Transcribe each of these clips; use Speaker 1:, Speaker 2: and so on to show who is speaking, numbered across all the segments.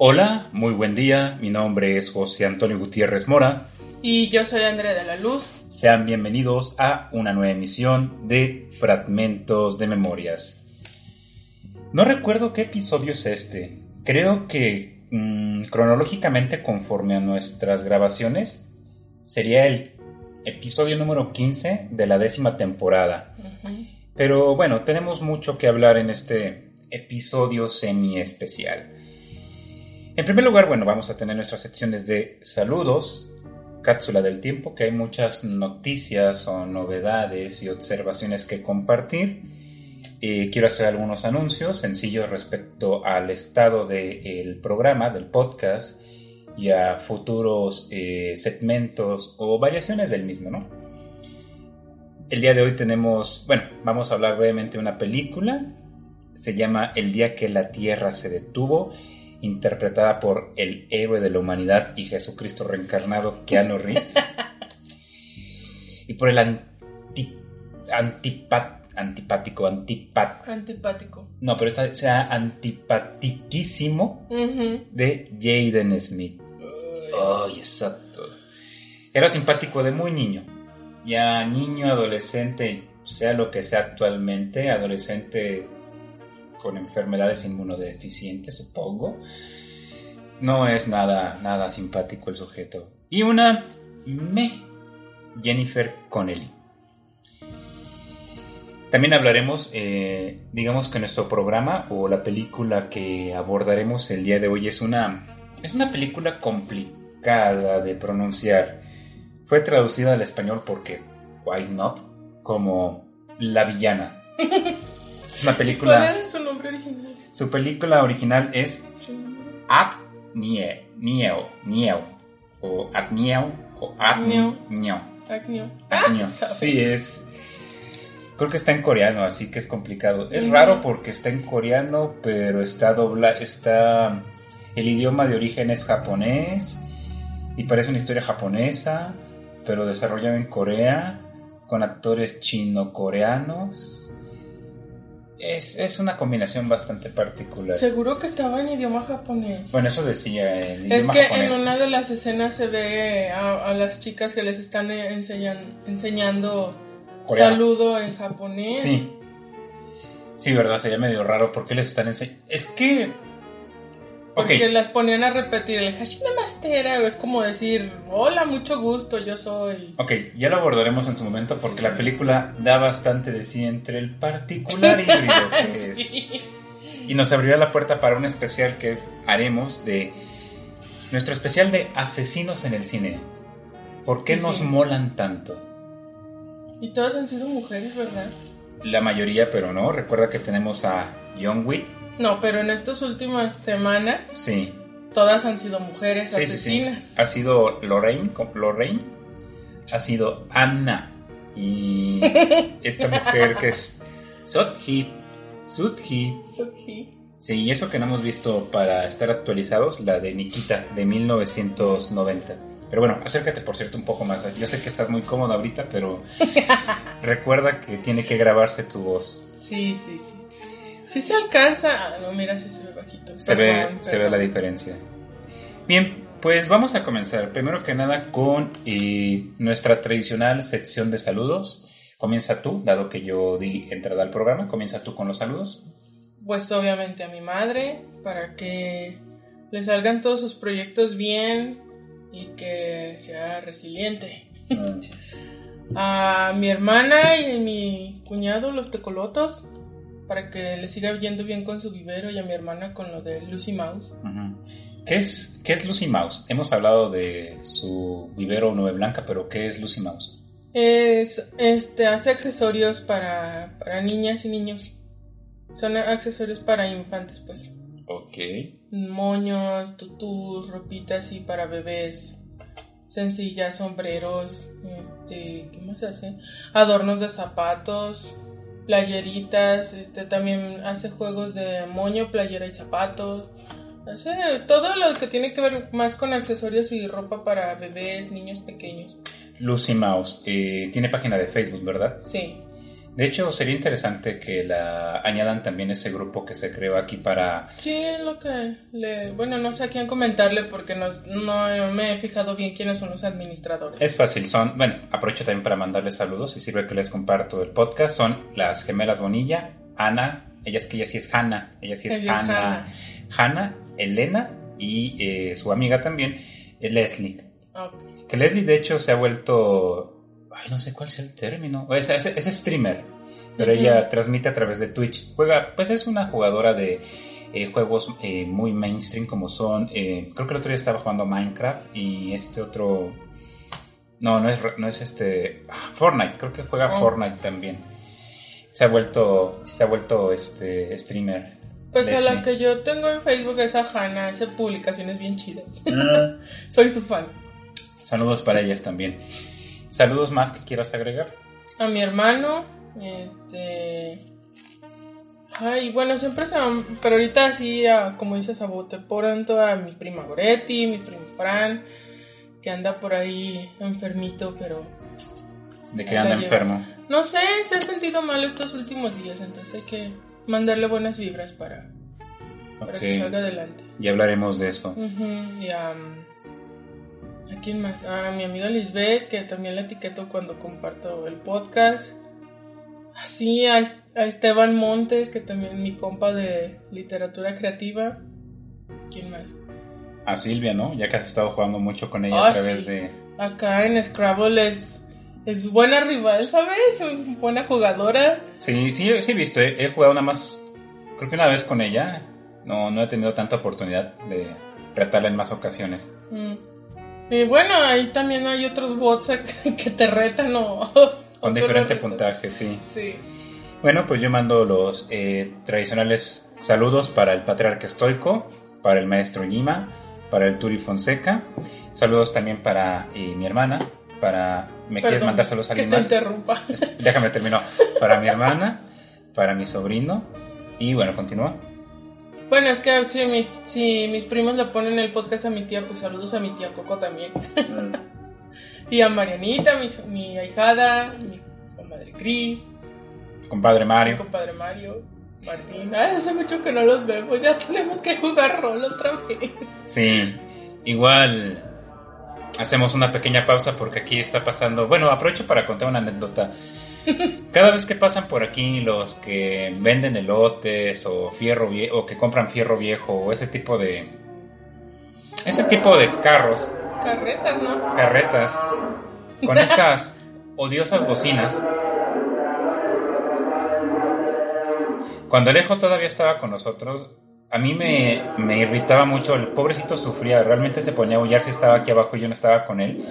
Speaker 1: Hola, muy buen día. Mi nombre es José Antonio Gutiérrez Mora.
Speaker 2: Y yo soy Andrea de la Luz.
Speaker 1: Sean bienvenidos a una nueva emisión de Fragmentos de Memorias. No recuerdo qué episodio es este. Creo que mm, cronológicamente conforme a nuestras grabaciones sería el episodio número 15 de la décima temporada. Pero bueno, tenemos mucho que hablar en este episodio semi especial. En primer lugar, bueno, vamos a tener nuestras secciones de saludos, cápsula del tiempo, que hay muchas noticias o novedades y observaciones que compartir. Eh, quiero hacer algunos anuncios sencillos respecto al estado del programa, del podcast y a futuros eh, segmentos o variaciones del mismo, ¿no? El día de hoy tenemos, bueno, vamos a hablar brevemente de una película, se llama El día que la Tierra se detuvo interpretada por el héroe de la humanidad y Jesucristo reencarnado, Keanu Reeves. y por el anti, antipat, antipático, antipat,
Speaker 2: Antipático.
Speaker 1: no, pero esta sea antipatiquísimo de Jaden Smith. Ay, exacto. Era simpático de muy niño. Ya niño, adolescente, sea lo que sea actualmente, adolescente con enfermedades inmunodeficientes, supongo. No es nada, nada simpático el sujeto. Y una me, Jennifer Connelly. También hablaremos, eh, digamos que nuestro programa o la película que abordaremos el día de hoy es una, es una película complicada de pronunciar. Fue traducida al español porque, why not, como La Villana. Es una película.
Speaker 2: ¿Cuál era su nombre original?
Speaker 1: Su película original es Nieo, Nieo, o Nieo, o
Speaker 2: Nieo.
Speaker 1: Nieo.
Speaker 2: Sabe.
Speaker 1: Sí, es. Creo que está en coreano, así que es complicado. Es raro porque está en coreano, pero está dobla, está. El idioma de origen es japonés y parece una historia japonesa, pero desarrollada en Corea con actores chino-coreanos. Es, es una combinación bastante particular.
Speaker 2: Seguro que estaba en idioma japonés.
Speaker 1: Bueno, eso decía el idioma
Speaker 2: Es que
Speaker 1: japonés.
Speaker 2: en una de las escenas se ve a, a las chicas que les están eh, enseñan- enseñando
Speaker 1: Coreano.
Speaker 2: saludo en japonés.
Speaker 1: Sí. Sí, verdad, sería medio raro. ¿Por qué les están enseñando? Es que.
Speaker 2: Porque las ponían a repetir el Hashina Mastera. Es como decir, hola, mucho gusto, yo soy.
Speaker 1: ok, ya lo abordaremos en su momento porque la película da bastante de sí entre el particular híbrido que es.
Speaker 2: Sí.
Speaker 1: Y nos abrirá la puerta para un especial que haremos de. Nuestro especial de asesinos en el cine. ¿Por qué
Speaker 2: Sí.
Speaker 1: nos molan tanto?
Speaker 2: Y todas han sido mujeres, ¿verdad?
Speaker 1: La mayoría, pero no. Recuerda que tenemos a Young Wick.
Speaker 2: No, pero en estas últimas semanas
Speaker 1: Sí,
Speaker 2: todas han sido mujeres
Speaker 1: Sí, sí, sí.
Speaker 2: asesinas.
Speaker 1: Ha sido Lorraine, Lorraine. Ha sido Anna. Y esta mujer que es. Sutji.
Speaker 2: Suki.
Speaker 1: Sí, y eso que no hemos visto para estar actualizados, la de Nikita de 1990. Pero bueno, acércate por cierto un poco más. Yo sé que estás muy cómoda ahorita, pero recuerda que tiene que grabarse tu voz.
Speaker 2: Sí, sí, sí. Sí se alcanza. Ah, no, mira, sí se ve bajito.
Speaker 1: Se ve,
Speaker 2: Perdón,
Speaker 1: se ve la diferencia. Bien, pues vamos a comenzar. Primero que nada con eh, nuestra tradicional sección de saludos. Comienza tú, dado que yo di entrada al programa. Comienza tú con los saludos.
Speaker 2: Pues obviamente a mi madre, para que le salgan todos sus proyectos bien y que sea resiliente. A mi hermana y a mi cuñado, los tecolotos, para que le siga yendo bien con su vivero y a mi hermana con lo de Lucy Mouse.
Speaker 1: ¿qué es, ¿qué es Lucy Mouse? Hemos hablado de su vivero Nube Blanca, pero ¿qué es Lucy Mouse?
Speaker 2: Es, este, hace accesorios para, para niñas y niños. Son accesorios para infantes, pues.
Speaker 1: Ok.
Speaker 2: Moños, tutús, ropitas y para bebés. Sencillas, sombreros, este, ¿qué más hace? Adornos de zapatos, playeritas, este, también hace juegos de moño, playera y zapatos. Hace todo lo que tiene que ver más con accesorios y ropa para bebés, niños pequeños.
Speaker 1: Lucy Mouse eh, tiene página de Facebook, ¿verdad?
Speaker 2: Sí.
Speaker 1: De hecho, sería interesante que la añadan también ese grupo que se creó aquí para...
Speaker 2: Sí, es lo que le... Bueno, no sé a quién comentarle porque no, no me he fijado bien quiénes son los administradores.
Speaker 1: Es fácil, son... Bueno, aprovecho también para mandarles saludos y sirve que les comparto el podcast. Son las gemelas Bonilla, Ana, ella es que ella sí es Hanna, ella sí es Hanna, Hanna, Elena y eh, su amiga también, eh, Leslie.
Speaker 2: Ok.
Speaker 1: Que Leslie de hecho se ha vuelto... Ay, no sé cuál es el término. Es, es- es streamer, pero ella transmite a través de Twitch. Juega, pues es una jugadora de eh, juegos eh, muy mainstream como son... eh, creo que el otro día estaba jugando Minecraft y este otro... No, no es, no es este... ah, Fortnite, creo que juega
Speaker 2: Oh.
Speaker 1: Fortnite también. Se ha vuelto, se ha vuelto este streamer.
Speaker 2: Pues a la que yo tengo en Facebook es a Hannah, hace publicaciones bien chidas.
Speaker 1: Mm.
Speaker 2: Soy su fan.
Speaker 1: Saludos para ellas también. Saludos más que quieras agregar.
Speaker 2: A mi hermano, este... Ay, bueno, siempre se van, pero ahorita sí, a- como dices, a bote pronto a mi prima Goretti, mi primo Fran, que anda por ahí enfermito, pero
Speaker 1: De
Speaker 2: Ahí
Speaker 1: anda enfermo.
Speaker 2: no sé, se ha sentido mal estos últimos días, entonces hay que mandarle buenas vibras para, para que salga adelante.
Speaker 1: Ya hablaremos de eso.
Speaker 2: Ujú, Y a, ¿a quién más? A mi amiga Lisbeth, que también la etiqueto cuando comparto el podcast. Así, a, a Esteban Montes, que también es mi compa de literatura creativa. ¿Quién más?
Speaker 1: A Silvia, ¿no? Ya que has estado jugando mucho con ella
Speaker 2: Ah,
Speaker 1: a través
Speaker 2: sí.
Speaker 1: de...
Speaker 2: Acá en Scrabble es, es buena rival, ¿sabes? Es buena jugadora.
Speaker 1: Sí, sí, sí he visto. He, he jugado nada más... Creo que una vez con ella. No, no he tenido tanta oportunidad de retarla en más ocasiones.
Speaker 2: Mm. Y bueno, ahí también hay otros bots que te retan o...
Speaker 1: Con diferente puntaje, sí.
Speaker 2: Sí.
Speaker 1: Bueno, pues yo mando los eh, tradicionales saludos para el patriarca estoico, para el maestro Yima, para el Turi Fonseca. Saludos también para eh, mi hermana, para... ¿Me quieres mandar saludos a
Speaker 2: Que
Speaker 1: alguien
Speaker 2: te
Speaker 1: más?
Speaker 2: interrumpa.
Speaker 1: Déjame terminar. Para mi hermana, para mi sobrino. Y bueno, continúa.
Speaker 2: Bueno, es que si, mi- si mis primos le ponen el podcast a mi tía, pues saludos a mi tía Coco también. Y a Marianita, mi, mi ahijada, mi comadre Cris,
Speaker 1: Compadre
Speaker 2: mi
Speaker 1: Mario.
Speaker 2: compadre Mario, Martín. Ay, hace mucho que no los vemos, ya tenemos que jugar rol otra vez.
Speaker 1: Sí, igual hacemos una pequeña pausa porque aquí está pasando. Bueno, aprovecho para contar una anécdota. Cada vez que pasan por aquí los que venden elotes o fierro viejo o que compran fierro viejo o ese tipo de ese tipo de carros,
Speaker 2: Carretas, ¿no?
Speaker 1: carretas con estas odiosas bocinas. Cuando Alejo todavía estaba con nosotros, a mí me, me irritaba mucho, el pobrecito sufría, realmente se ponía a aullar si estaba aquí abajo y yo no estaba con él,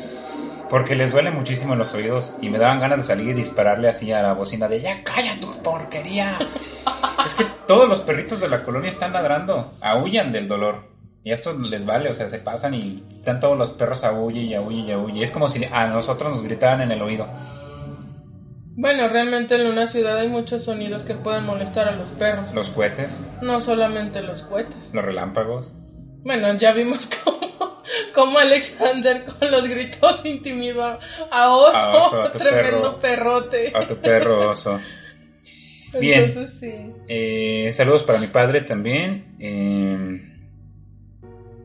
Speaker 1: porque les duele muchísimo en los oídos y me daban ganas de salir y dispararle así a la bocina de ya calla tu porquería. es que todos los perritos de la colonia están ladrando, aullan del dolor. Y esto les vale, o sea, se pasan y están todos los perros aúlle y aúlle y. Es como si a nosotros nos gritaran en el oído.
Speaker 2: Bueno, realmente en una ciudad hay muchos sonidos que pueden molestar a los perros.
Speaker 1: Los cohetes,
Speaker 2: No solamente los cohetes.
Speaker 1: los relámpagos.
Speaker 2: Bueno, ya vimos cómo, cómo Alexander con los gritos intimidó a, Oso,
Speaker 1: A Oso, a tu
Speaker 2: tremendo
Speaker 1: perro.
Speaker 2: perrote.
Speaker 1: A tu perro oso. Bien.
Speaker 2: Entonces sí.
Speaker 1: Eh, saludos para mi padre también. eh,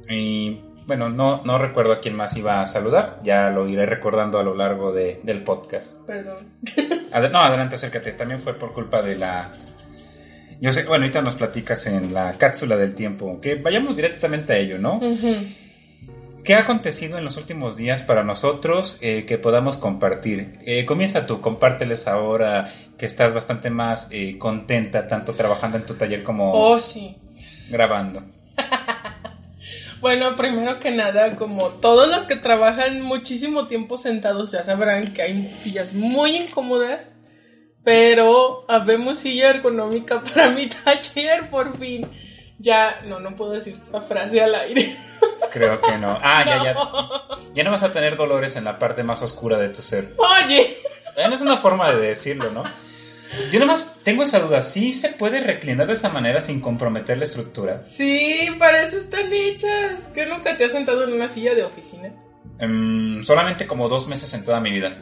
Speaker 1: y bueno, no, no recuerdo a quién más iba a saludar. Ya lo iré recordando a lo largo de- del podcast.
Speaker 2: Perdón.
Speaker 1: No, adelante, acércate. También fue por culpa de la. Yo sé, bueno, ahorita nos platicas en la cápsula del tiempo. Que vayamos directamente a ello, ¿no? ¿Qué ha acontecido en los últimos días para nosotros eh, que podamos compartir? Eh, comienza tú, compárteles ahora que estás bastante más eh, contenta, tanto trabajando en tu taller como
Speaker 2: Oh, sí.
Speaker 1: grabando.
Speaker 2: Bueno, primero que nada, como todos los que trabajan muchísimo tiempo sentados ya sabrán que hay sillas muy incómodas, pero habemos silla ergonómica para mi taller por fin. Ya, no, no puedo decir esa frase al aire.
Speaker 1: Creo que no. Ah, ya, ya. Ya no vas a tener dolores en la parte más oscura de tu ser.
Speaker 2: Oye.
Speaker 1: No es una forma de decirlo, ¿no? Yo nomás tengo esa duda. ¿Sí se puede reclinar de esa manera sin comprometer la estructura?
Speaker 2: Sí, para eso están hechas. ¿Que nunca te has sentado en una silla de oficina?
Speaker 1: Em, solamente como dos meses en toda mi vida.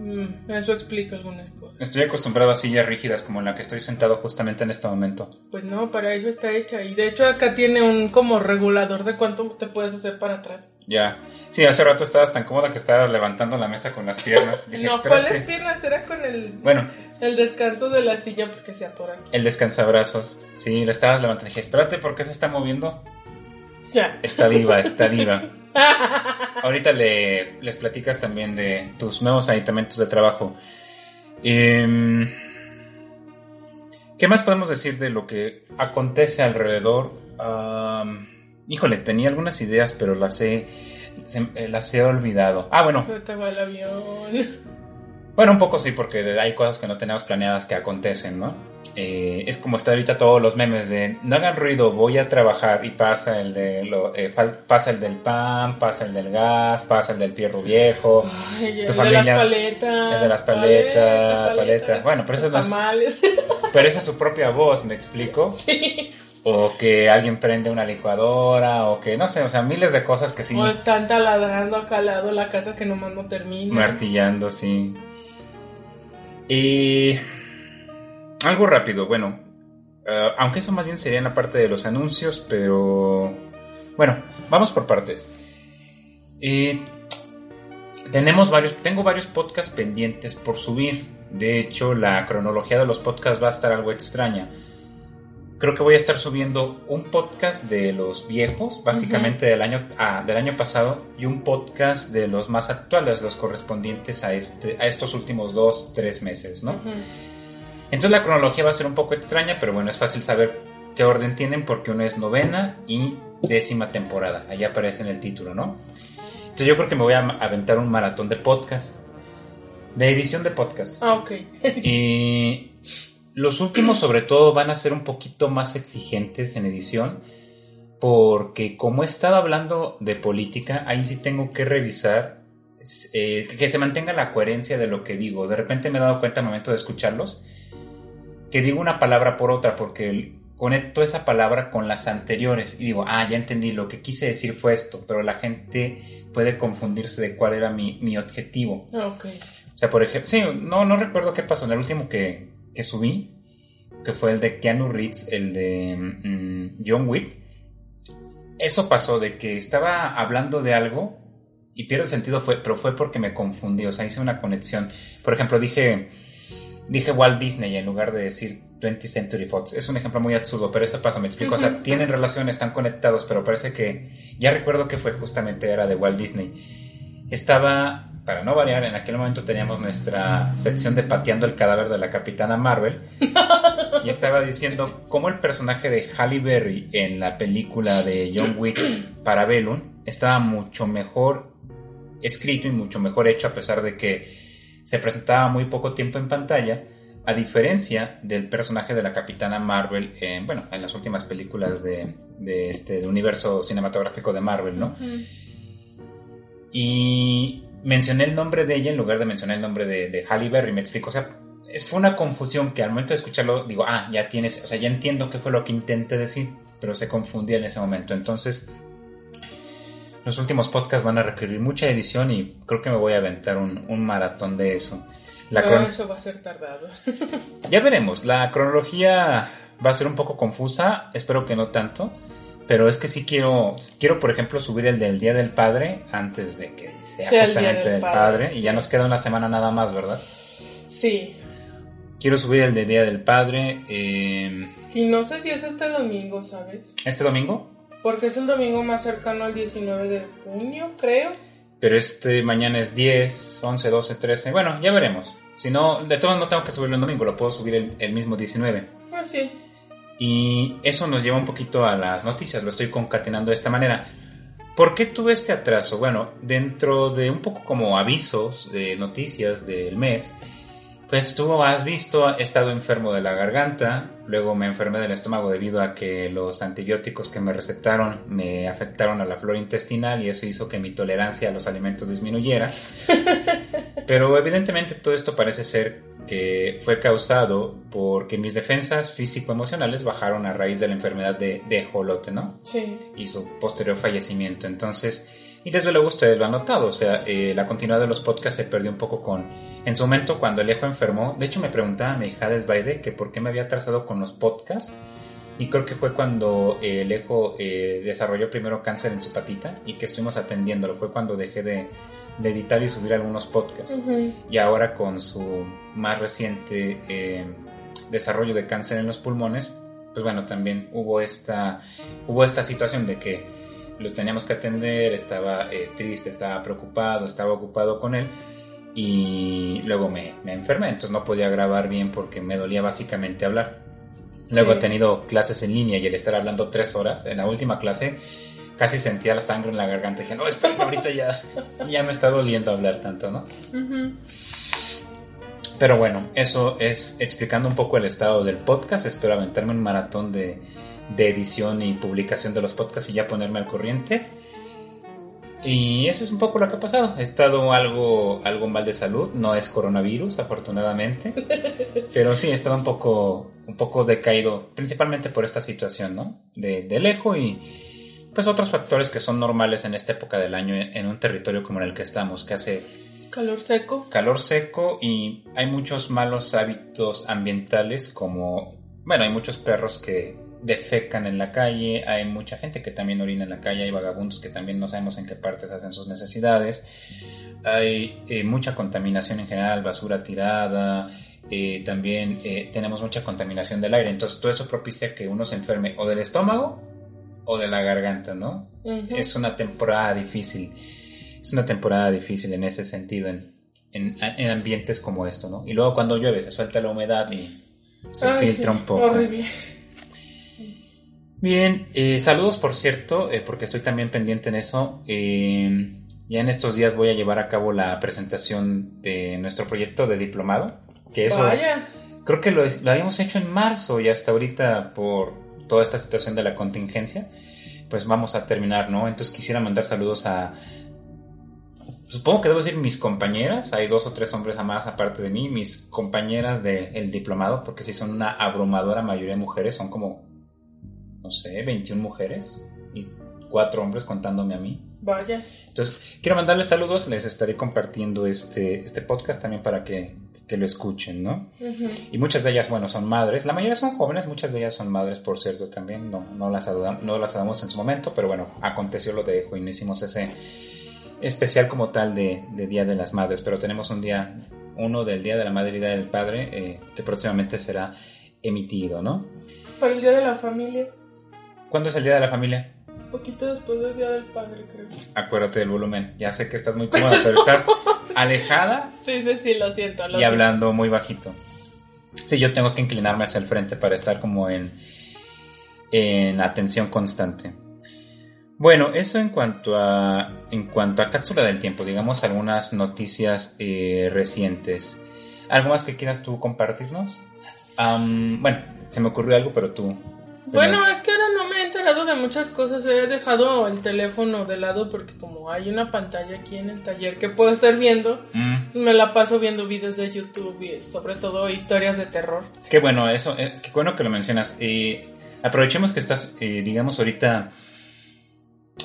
Speaker 2: Mm, eso explica algunas cosas.
Speaker 1: Estoy acostumbrado a sillas rígidas como en la que estoy sentado justamente en este momento.
Speaker 2: Pues no, para eso está hecha. Y de hecho acá tiene un como regulador de cuánto te puedes hacer para atrás.
Speaker 1: Ya. Sí, hace rato estabas tan cómoda que estabas levantando la mesa con las piernas.
Speaker 2: no, ¿cuáles piernas? Era con el...
Speaker 1: Bueno.
Speaker 2: El descanso de la silla porque se atora.
Speaker 1: El descansabrazos. Sí, lo estabas levantando. Dije, espérate, ¿por qué se está moviendo?
Speaker 2: Ya.
Speaker 1: Está viva, está viva. Ahorita le, les platicas también de tus nuevos aditamentos de trabajo. Em, ¿Qué más podemos decir de lo que acontece alrededor? híjole, tenía algunas ideas, pero las he, eh, las he olvidado. Ah, bueno.
Speaker 2: el avión.
Speaker 1: Bueno, un poco sí, porque hay cosas que no tenemos planeadas que acontecen, ¿no? Eh, es como está ahorita todos los memes de no hagan ruido, voy a trabajar y pasa el de lo, eh, pasa el del pan, pasa el del gas, pasa el del fierro viejo,
Speaker 2: Ay, tu el familia, de las paletas,
Speaker 1: el de las paletas, paleta, Bueno, pero eso es pero esa es su propia voz, ¿me explico?
Speaker 2: Sí.
Speaker 1: O que alguien prende una licuadora, o que no sé, o sea, miles de cosas que sí.
Speaker 2: O están taladrando acá al lado la casa que nomás no termina.
Speaker 1: Martillando, sí. Y algo rápido, bueno, eh, aunque eso más bien sería en la parte de los anuncios, pero bueno, vamos por partes. tenemos varios, tengo varios podcasts pendientes por subir. De hecho, la cronología de los podcasts va a estar algo extraña. Creo que voy a estar subiendo un podcast de los viejos, básicamente del, año, ah, del año pasado, y un podcast de los más actuales, los correspondientes a, este, a estos últimos dos, tres meses, ¿no? Entonces la cronología va a ser un poco extraña, pero bueno, es fácil saber qué orden tienen porque uno es novena y décima temporada. Allá aparece en el título, ¿no? Entonces yo creo que me voy a aventar un maratón de podcast. De edición de podcast.
Speaker 2: Ah, ok.
Speaker 1: y los últimos sobre todo van a ser un poquito más exigentes en edición porque como he estado hablando de política, ahí sí tengo que revisar eh, que se mantenga la coherencia de lo que digo. De repente me he dado cuenta al momento de escucharlos que digo una palabra por otra porque conecto esa palabra con las anteriores y digo, ah, ya entendí, lo que quise decir fue esto, pero la gente puede confundirse de cuál era mi, mi objetivo.
Speaker 2: Ok.
Speaker 1: O sea, por ejemplo, sí, no, no recuerdo qué pasó en el último que, que subí, que fue el de Keanu Reeves, el de mm, John Wick, eso pasó de que estaba hablando de algo y pierde sentido, fue, pero fue porque me confundí, o sea, hice una conexión. Por ejemplo, dije, dije Walt Disney en lugar de decir 20th Century Fox. Es un ejemplo muy absurdo, pero eso pasa, me explico. O sea, tienen relación, están conectados, pero parece que ya recuerdo que fue justamente era de Walt Disney. Estaba para no variar, en aquel momento teníamos nuestra sección de pateando el cadáver de la capitana Marvel. y estaba diciendo cómo el personaje de Halle Berry en la película de John Wick para Bellum estaba mucho mejor escrito y mucho mejor hecho a pesar de que se presentaba muy poco tiempo en pantalla, a diferencia del personaje de la capitana Marvel en, bueno, en las últimas películas de, este universo cinematográfico de Marvel, ¿no? Y mencioné el nombre de ella en lugar de mencionar el nombre de, de Halle Berry, me explico, o sea, es, fue una confusión que al momento de escucharlo digo, ah, ya tienes, o sea, ya entiendo qué fue lo que intenté decir, pero se confundía en ese momento, entonces los últimos podcasts van a requerir mucha edición y creo que me voy a aventar un, maratón de eso.
Speaker 2: La eso va a ser tardado.
Speaker 1: ya veremos, la cronología va a ser un poco confusa, espero que no tanto. Pero es que sí quiero, quiero por ejemplo subir el del Día del Padre antes de que sea justamente del, padre, y ya nos queda una semana nada más, ¿verdad?
Speaker 2: Sí.
Speaker 1: Quiero subir el del Día del Padre. Eh...
Speaker 2: Y no sé si es este domingo, ¿sabes?
Speaker 1: ¿Este domingo?
Speaker 2: Porque es el domingo más cercano al 19 de junio, creo.
Speaker 1: Pero este mañana es 10, 11, 12, 13. Bueno, ya veremos. Si no, de todos no tengo que subirlo el domingo, lo puedo subir el, el mismo 19.
Speaker 2: Ah, sí.
Speaker 1: Y eso nos lleva un poquito a las noticias, lo estoy concatenando de esta manera. ¿Por qué tuve este atraso? Bueno, dentro de un poco como avisos de noticias del mes, pues tú has visto, he estado enfermo de la garganta, luego me enfermé del estómago debido a que los antibióticos que me recetaron me afectaron a la flora intestinal y eso hizo que mi tolerancia a los alimentos disminuyera. Pero evidentemente todo esto parece ser que fue causado porque mis defensas físico-emocionales bajaron a raíz de la enfermedad de, de Jolote, ¿no?
Speaker 2: Sí.
Speaker 1: Y su posterior fallecimiento. Entonces, y desde luego ustedes lo han notado, o sea, eh, la continuidad de los podcasts se perdió un poco con... En su momento, cuando Alejo enfermó, de hecho me preguntaba a mi hija Desbaide que por qué me había atrasado con los podcasts. Y creo que fue cuando eh, Alejo eh, desarrolló primero cáncer en su patita y que estuvimos atendiéndolo. Fue cuando dejé de, de editar y subir algunos podcasts. Y ahora con su más reciente eh, desarrollo de cáncer en los pulmones, pues bueno, también hubo esta, hubo esta situación de que lo teníamos que atender, estaba eh, triste, estaba preocupado, estaba ocupado con él y luego me, me enfermé, entonces no podía grabar bien porque me dolía básicamente hablar. Luego
Speaker 2: Sí.
Speaker 1: he tenido clases en línea y el estar hablando tres horas, en la última clase casi sentía la sangre en la garganta y dije, no, espérame, ahorita ya, ya me está doliendo hablar tanto, ¿no? Pero bueno, eso es explicando un poco el estado del podcast. Espero aventarme un maratón de, de edición y publicación de los podcasts y ya ponerme al corriente. Y eso es un poco lo que ha pasado. He estado algo, algo mal de salud. No es coronavirus, afortunadamente. Pero sí, he estado un poco, un poco decaído, principalmente por esta situación, ¿no? De, de lejos y pues otros factores que son normales en esta época del año en un territorio como en el que estamos, que hace
Speaker 2: Calor seco.
Speaker 1: calor seco y hay muchos malos hábitos ambientales como, bueno, hay muchos perros que defecan en la calle, hay mucha gente que también orina en la calle, hay vagabundos que también no sabemos en qué partes hacen sus necesidades, hay eh, mucha contaminación en general, basura tirada, eh, también eh, tenemos mucha contaminación del aire, entonces todo eso propicia que uno se enferme o del estómago o de la garganta, ¿no? Es una temporada difícil. Es una temporada difícil en ese sentido, en, en, en ambientes como esto, ¿no? Y luego cuando llueve se suelta la humedad y se
Speaker 2: Ay,
Speaker 1: filtra
Speaker 2: sí,
Speaker 1: un poco.
Speaker 2: Horrible.
Speaker 1: Bien, eh, saludos por cierto, eh, porque estoy también pendiente en eso. Eh, ya en estos días voy a llevar a cabo la presentación de nuestro proyecto de diplomado, que eso
Speaker 2: Vaya.
Speaker 1: creo que lo, lo habíamos hecho en marzo y hasta ahorita por toda esta situación de la contingencia, pues vamos a terminar, ¿no? Entonces quisiera mandar saludos a... Supongo que debo decir mis compañeras, hay dos o tres hombres a más aparte de mí, mis compañeras del diplomado, porque sí son una abrumadora mayoría de mujeres, son como, no sé, 21 mujeres y cuatro hombres contándome a mí.
Speaker 2: Vaya.
Speaker 1: Entonces, quiero mandarles saludos, les estaré compartiendo este, este podcast también para que, que lo escuchen, ¿no? Y muchas de ellas, bueno, son madres. La mayoría son jóvenes, muchas de ellas son madres, por cierto, también. No, no, las, no las damos en su momento, pero bueno, aconteció lo de y no hicimos ese especial como tal de, de Día de las Madres. Pero tenemos un día, uno del Día de la Madre y Día del Padre, eh, que próximamente será emitido, ¿no?
Speaker 2: Para el Día de la Familia.
Speaker 1: ¿Cuándo es el Día de la Familia?
Speaker 2: Un poquito después del Día del Padre, creo.
Speaker 1: Acuérdate del volumen. Ya sé que estás muy cómoda, pero estás alejada
Speaker 2: Sí, sí, sí, lo siento. Lo
Speaker 1: y hablando muy bajito. Sí, yo tengo que inclinarme hacia el frente para estar como en, en atención constante. Bueno, eso en cuanto a en cuanto a cápsula del tiempo, digamos algunas noticias eh, recientes. ¿Algo más que quieras tú compartirnos? Bueno, se me ocurrió algo, pero tú.
Speaker 2: Bueno, es que ahora no me he enterado de muchas cosas. He dejado el teléfono de lado porque como hay una pantalla aquí en el taller que puedo estar viendo,
Speaker 1: Mm,
Speaker 2: pues me la paso viendo videos de YouTube y sobre todo historias de terror.
Speaker 1: qué bueno eso, eh, qué bueno que lo mencionas. Eh, aprovechemos que estás, eh, digamos ahorita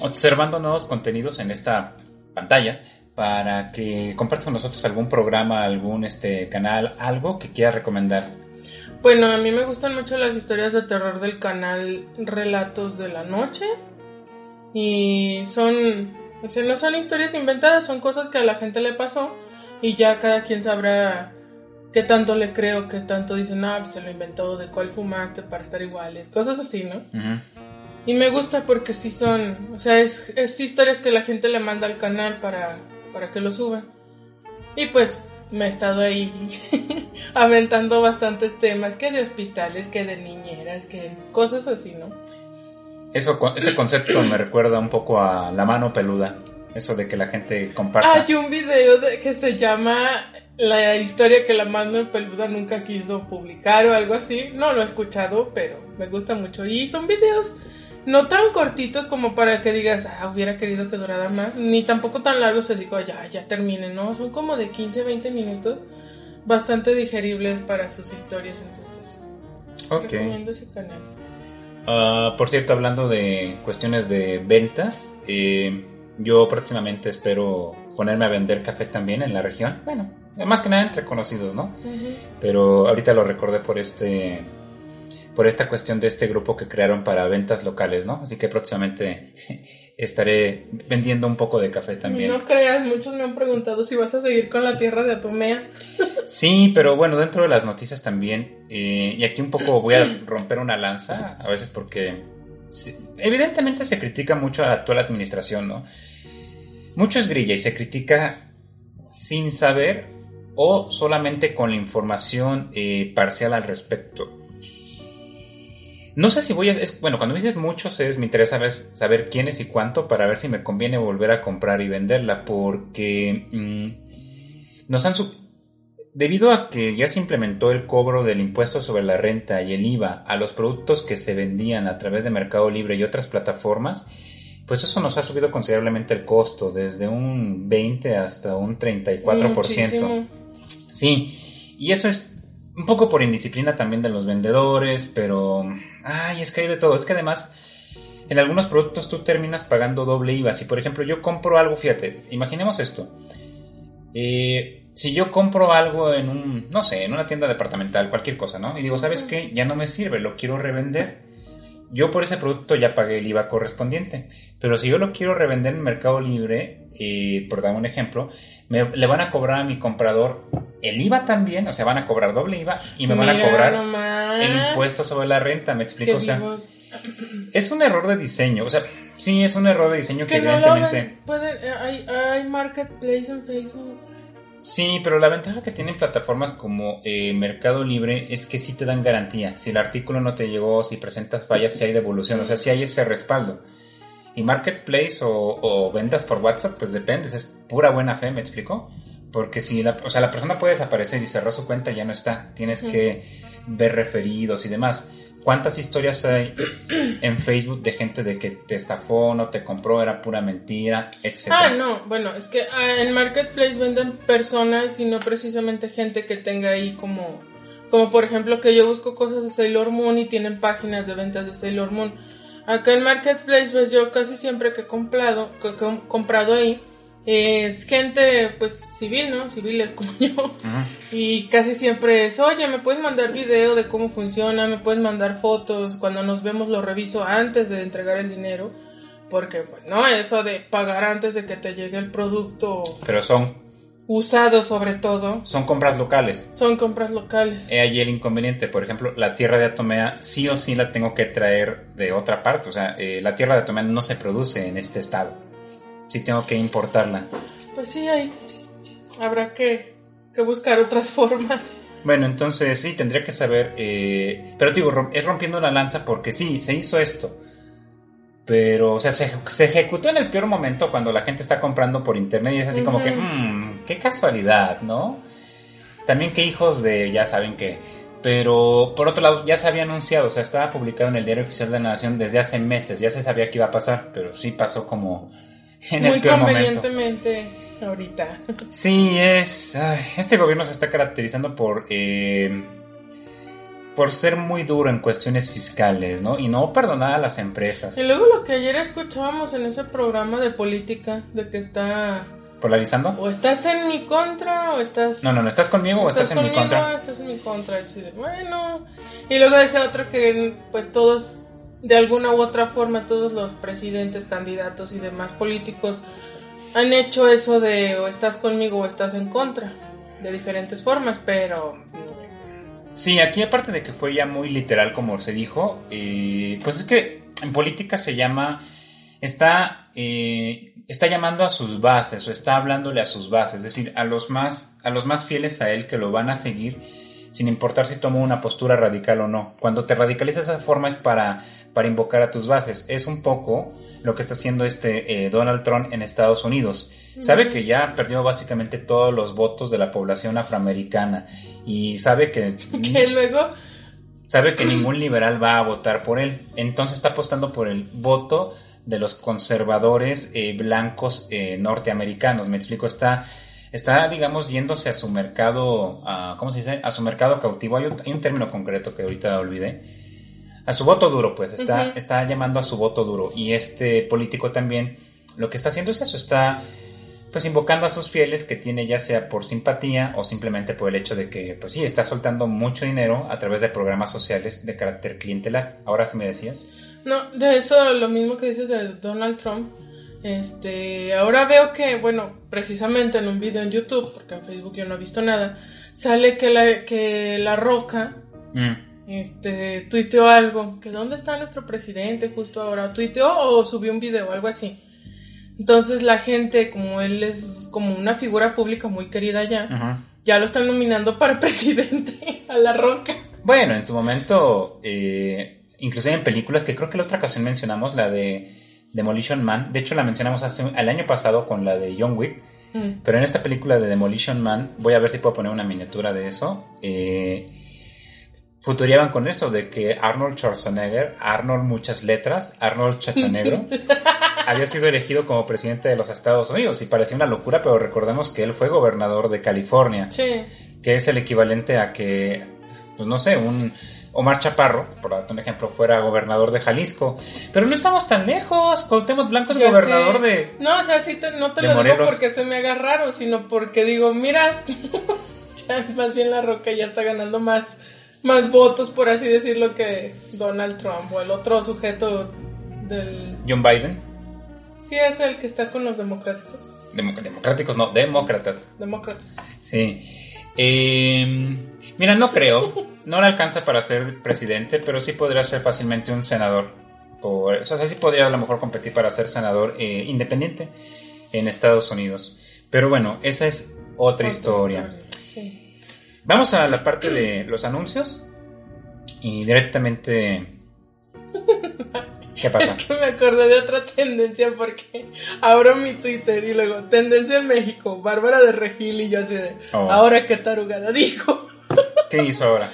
Speaker 1: observando nuevos contenidos en esta pantalla para que compartas con nosotros algún programa, algún este canal, algo que quieras recomendar.
Speaker 2: Bueno, a mí me gustan mucho las historias de terror del canal Relatos de la Noche. Y son, o sea, no son historias inventadas, son cosas que a la gente le pasó. Y ya cada quien sabrá qué tanto le creo, qué tanto dicen, ah, pues se lo inventó, de cuál fumaste para estar iguales, cosas así, ¿no? Y me gusta porque sí son, o sea, es, es historias que la gente le manda al canal para, para que lo suban. Y pues me he estado ahí aventando bastantes temas, que de hospitales, que de niñeras, que cosas así, ¿no?
Speaker 1: Eso, ese concepto me recuerda un poco a la mano peluda. Eso de que la gente comparta.
Speaker 2: Hay un video de, que se llama La historia que la mano peluda nunca quiso publicar o algo así. No lo he escuchado, pero me gusta mucho. Y son videos no tan cortitos como para que digas, ah, hubiera querido que durara más, ni tampoco tan largos así como ya, ya terminen, ¿no? Son como de 15, 20 minutos, bastante digeribles para sus historias, entonces. Recomiendo ese canal.
Speaker 1: Ah, por cierto, hablando de cuestiones de ventas, eh, yo próximamente espero ponerme a vender café también en la región. Bueno, más que nada entre conocidos, ¿no? Pero ahorita lo recordé por este por esta cuestión de este grupo que crearon para ventas locales, ¿no? Así que próximamente estaré vendiendo un poco de café también.
Speaker 2: No creas, muchos me han preguntado si vas a seguir con la tierra de Atomea.
Speaker 1: Sí, pero bueno, dentro de las noticias también, eh, y aquí un poco voy a romper una lanza, a veces porque evidentemente se critica mucho a la actual administración, ¿no? Mucho es grilla y se critica sin saber o solamente con la información eh, parcial al respecto. No sé si voy a... Es, bueno, cuando me dices muchos es, me interesa saber, saber quiénes y cuánto para ver si me conviene volver a comprar y venderla porque mm, nos han... Debido a que ya se implementó el cobro del impuesto sobre la renta y el IVA a los productos que se vendían a través de Mercado Libre y otras plataformas, pues eso nos ha subido considerablemente el costo, desde un 20 hasta un 34%. Sí, y eso es un poco por indisciplina también de los vendedores, pero... Ay, es que hay de todo. Es que además, en algunos productos tú terminas pagando doble IVA. Si por ejemplo yo compro algo, fíjate, imaginemos esto. Eh, si yo compro algo en un, no sé, en una tienda departamental, cualquier cosa, ¿no? Y digo, ¿sabes qué? Ya no me sirve, lo quiero revender. Yo por ese producto ya pagué el IVA correspondiente. Pero si yo lo quiero revender en Mercado Libre, eh, por dar un ejemplo, le van a cobrar a mi comprador el IVA también, o sea, van a cobrar doble IVA y me van a cobrar el impuesto sobre la renta, me explico, o sea, es un error de diseño, o sea, sí, es un error de diseño que, evidentemente...
Speaker 2: hay, hay marketplace en Facebook.
Speaker 1: Sí, pero la ventaja que tienen plataformas como eh, Mercado Libre es que sí te dan garantía. Si el artículo no te llegó, si presentas fallas, si hay devolución, o sea, si hay ese respaldo. Y Marketplace o, ventas por WhatsApp, pues depende, es pura buena fe, ¿me explico? Porque si la, o sea, la persona puede desaparecer y cerrar su cuenta, ya no está. Tienes que ver referidos y demás. ¿Cuántas historias hay en Facebook de gente de que te estafó, no te compró, era pura mentira, etcétera?
Speaker 2: Ah, no, bueno, es que ah, en Marketplace venden personas y no precisamente gente que tenga ahí como, como por ejemplo que yo busco cosas de Sailor Moon y tienen páginas de ventas de Sailor Moon. Acá en Marketplace, pues yo casi siempre que he comprado, que, he comprado ahí, es gente pues civil, ¿no? Civiles como yo. Y casi siempre es, oye, me puedes mandar video de cómo funciona, me puedes mandar fotos, cuando nos vemos lo reviso antes de entregar el dinero. Porque pues no, eso de pagar antes de que te llegue el producto.
Speaker 1: Pero son
Speaker 2: usado sobre todo.
Speaker 1: Son compras locales.
Speaker 2: Son compras locales.
Speaker 1: He ahí el inconveniente. Por ejemplo, la tierra de Atomea sí o sí la tengo que traer de otra parte. O sea, eh, la tierra de Atomea no se produce en este estado. Sí tengo que importarla.
Speaker 2: Pues sí, hay. Habrá que, que buscar otras formas.
Speaker 1: Bueno, entonces sí, tendría que saber. Eh, pero digo, es rompiendo la lanza porque sí, se hizo esto. Pero, o sea, se, se, ejecutó en el peor momento cuando la gente está comprando por internet y es así como que, mmm, qué casualidad, ¿no? También que hijos de, ya saben que. Pero, por otro lado, ya se había anunciado, o sea, estaba publicado en el Diario Oficial de la Nación desde hace meses, ya se sabía que iba a pasar, pero sí pasó como en el peor
Speaker 2: convenientemente ahorita.
Speaker 1: Sí, es. este gobierno se está caracterizando por. Eh, por ser muy duro en cuestiones fiscales, ¿no? Y no perdonar a las empresas.
Speaker 2: Y luego lo que ayer escuchábamos en ese programa de política, de que está...
Speaker 1: ¿Polarizando?
Speaker 2: O estás en mi contra o estás...
Speaker 1: No, no, no, ¿estás conmigo o estás, en mi contra?
Speaker 2: Estás en mi contra, bueno. Y luego ese otro que pues todos, de alguna u otra forma, todos los presidentes, candidatos y demás políticos han hecho eso de o estás conmigo o estás en contra, de diferentes formas, pero
Speaker 1: Sí, aquí aparte de que fue ya muy literal como se dijo, eh, pues es que en política se llama, está, eh, está llamando a sus bases o está hablándole a sus bases, es decir, a los más, a los más fieles a él que lo van a seguir sin importar si tomo una postura radical o no. Cuando te radicalizas de esa forma es para, para invocar a tus bases. Es un poco lo que está haciendo este eh, Donald Trump en Estados Unidos. Sabe que ya perdió básicamente todos los votos de la población afroamericana y sabe que...
Speaker 2: Que luego...
Speaker 1: Sabe que ningún liberal va a votar por él. Entonces está apostando por el voto de los conservadores eh, blancos eh, norteamericanos. Me explico, está, está, digamos, yéndose a su mercado, a, ¿cómo se dice? A su mercado cautivo. Hay un, término concreto que ahorita olvidé. A su voto duro, pues, está, está llamando a su voto duro. Y este político también lo que está haciendo es eso, está pues invocando a sus fieles que tiene ya sea por simpatía o simplemente por el hecho de que, pues sí, está soltando mucho dinero a través de programas sociales de carácter clientelar. Ahora sí me decías.
Speaker 2: No, de eso lo mismo que dices de Donald Trump. Este, ahora veo que, bueno, precisamente en un video en YouTube, porque en Facebook yo no he visto nada, sale que la, que la Roca mm. este, tuiteó algo, que dónde está nuestro presidente justo ahora, tuiteó o subió un video, algo así. Entonces la gente, como él es como una figura pública muy querida ya, ya lo están nominando para presidente a la Roca.
Speaker 1: Bueno, en su momento eh, inclusive en películas que creo que la otra ocasión mencionamos, la de Demolition Man, de hecho la mencionamos hace, el año pasado con la de John Wick, mm. pero en esta película de Demolition Man, voy a ver si puedo poner una miniatura de eso, eh, futuriaban con eso, de que Arnold Schwarzenegger, Arnold muchas letras, Arnold Chatanegro, había sido elegido como presidente de los Estados Unidos y parecía una locura, pero recordemos que él fue gobernador de California, que es el equivalente a que, pues no sé, un Omar Chaparro, por darte un ejemplo, fuera gobernador de Jalisco. Pero no estamos tan lejos. Cuauhtémoc Blanco es gobernador de.
Speaker 2: No, o sea, sí no te lo digo porque se me haga raro, sino porque digo, mira, ya más bien la Roca ya está ganando más, más votos, por así decirlo, que Donald Trump o el otro sujeto del.
Speaker 1: John Biden.
Speaker 2: Sí, es el que está con los democráticos.
Speaker 1: democráticos, no, demócratas.
Speaker 2: Demócratas.
Speaker 1: Sí. Eh, mira, no creo. No le alcanza para ser presidente, pero sí podría ser fácilmente un senador. o sea, sí podría a lo mejor competir para ser senador eh, independiente en Estados Unidos. Pero bueno, esa es otra, historia. Vamos a la parte de los anuncios. Y directamente... ¿Qué pasa?
Speaker 2: que me acordé de otra tendencia porque abro mi Twitter y luego tendencia en México, Bárbara de Regil y yo así de, oh. ahora qué tarugada dijo.
Speaker 1: ¿Qué hizo ahora?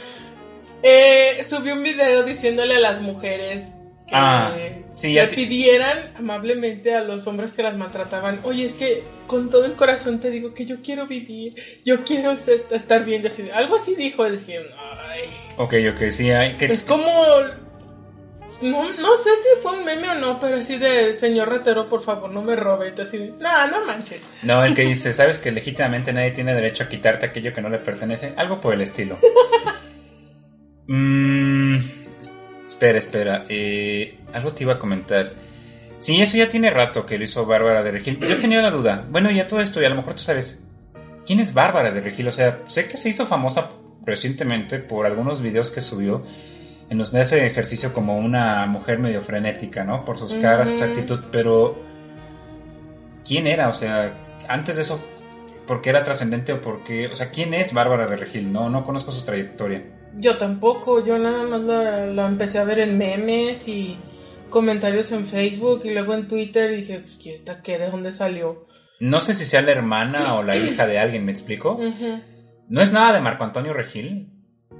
Speaker 2: Eh, subió un video diciéndole a las mujeres que ah, le pidieran amablemente a los hombres que las maltrataban, oye, es que con todo el corazón te digo que yo quiero vivir, yo quiero estar bien, así, algo así dijo, dije, ay.
Speaker 1: Ok, ok, sí, hay que...
Speaker 2: Es como... No, no sé si fue un meme o no, pero así de señor retero, por favor, no me robe. así de, no, no manches.
Speaker 1: No, el que dice, sabes que legítimamente nadie tiene derecho a quitarte aquello que no le pertenece, algo por el estilo. Mm, espera, espera. Eh, algo te iba a comentar. Sí, eso ya tiene rato que lo hizo Bárbara de Regil. Yo tenía la duda. Bueno, ya todo esto, y a lo mejor tú sabes. ¿Quién es Bárbara de Regil? O sea, sé que se hizo famosa recientemente por algunos videos que subió en los de ese ejercicio como una mujer medio frenética, ¿no? Por sus caras, esa actitud, pero ¿quién era? O sea, antes de eso, ¿por qué era trascendente o por qué? O sea, ¿quién es Bárbara de Regil? No, no conozco su trayectoria.
Speaker 2: Yo tampoco, yo nada más la, empecé a ver en memes y comentarios en Facebook y luego en Twitter y dije, pues, ¿quién está qué? ¿De dónde salió?
Speaker 1: No sé si sea la hermana o la hija de alguien, ¿me explico? No es nada de Marco Antonio Regil,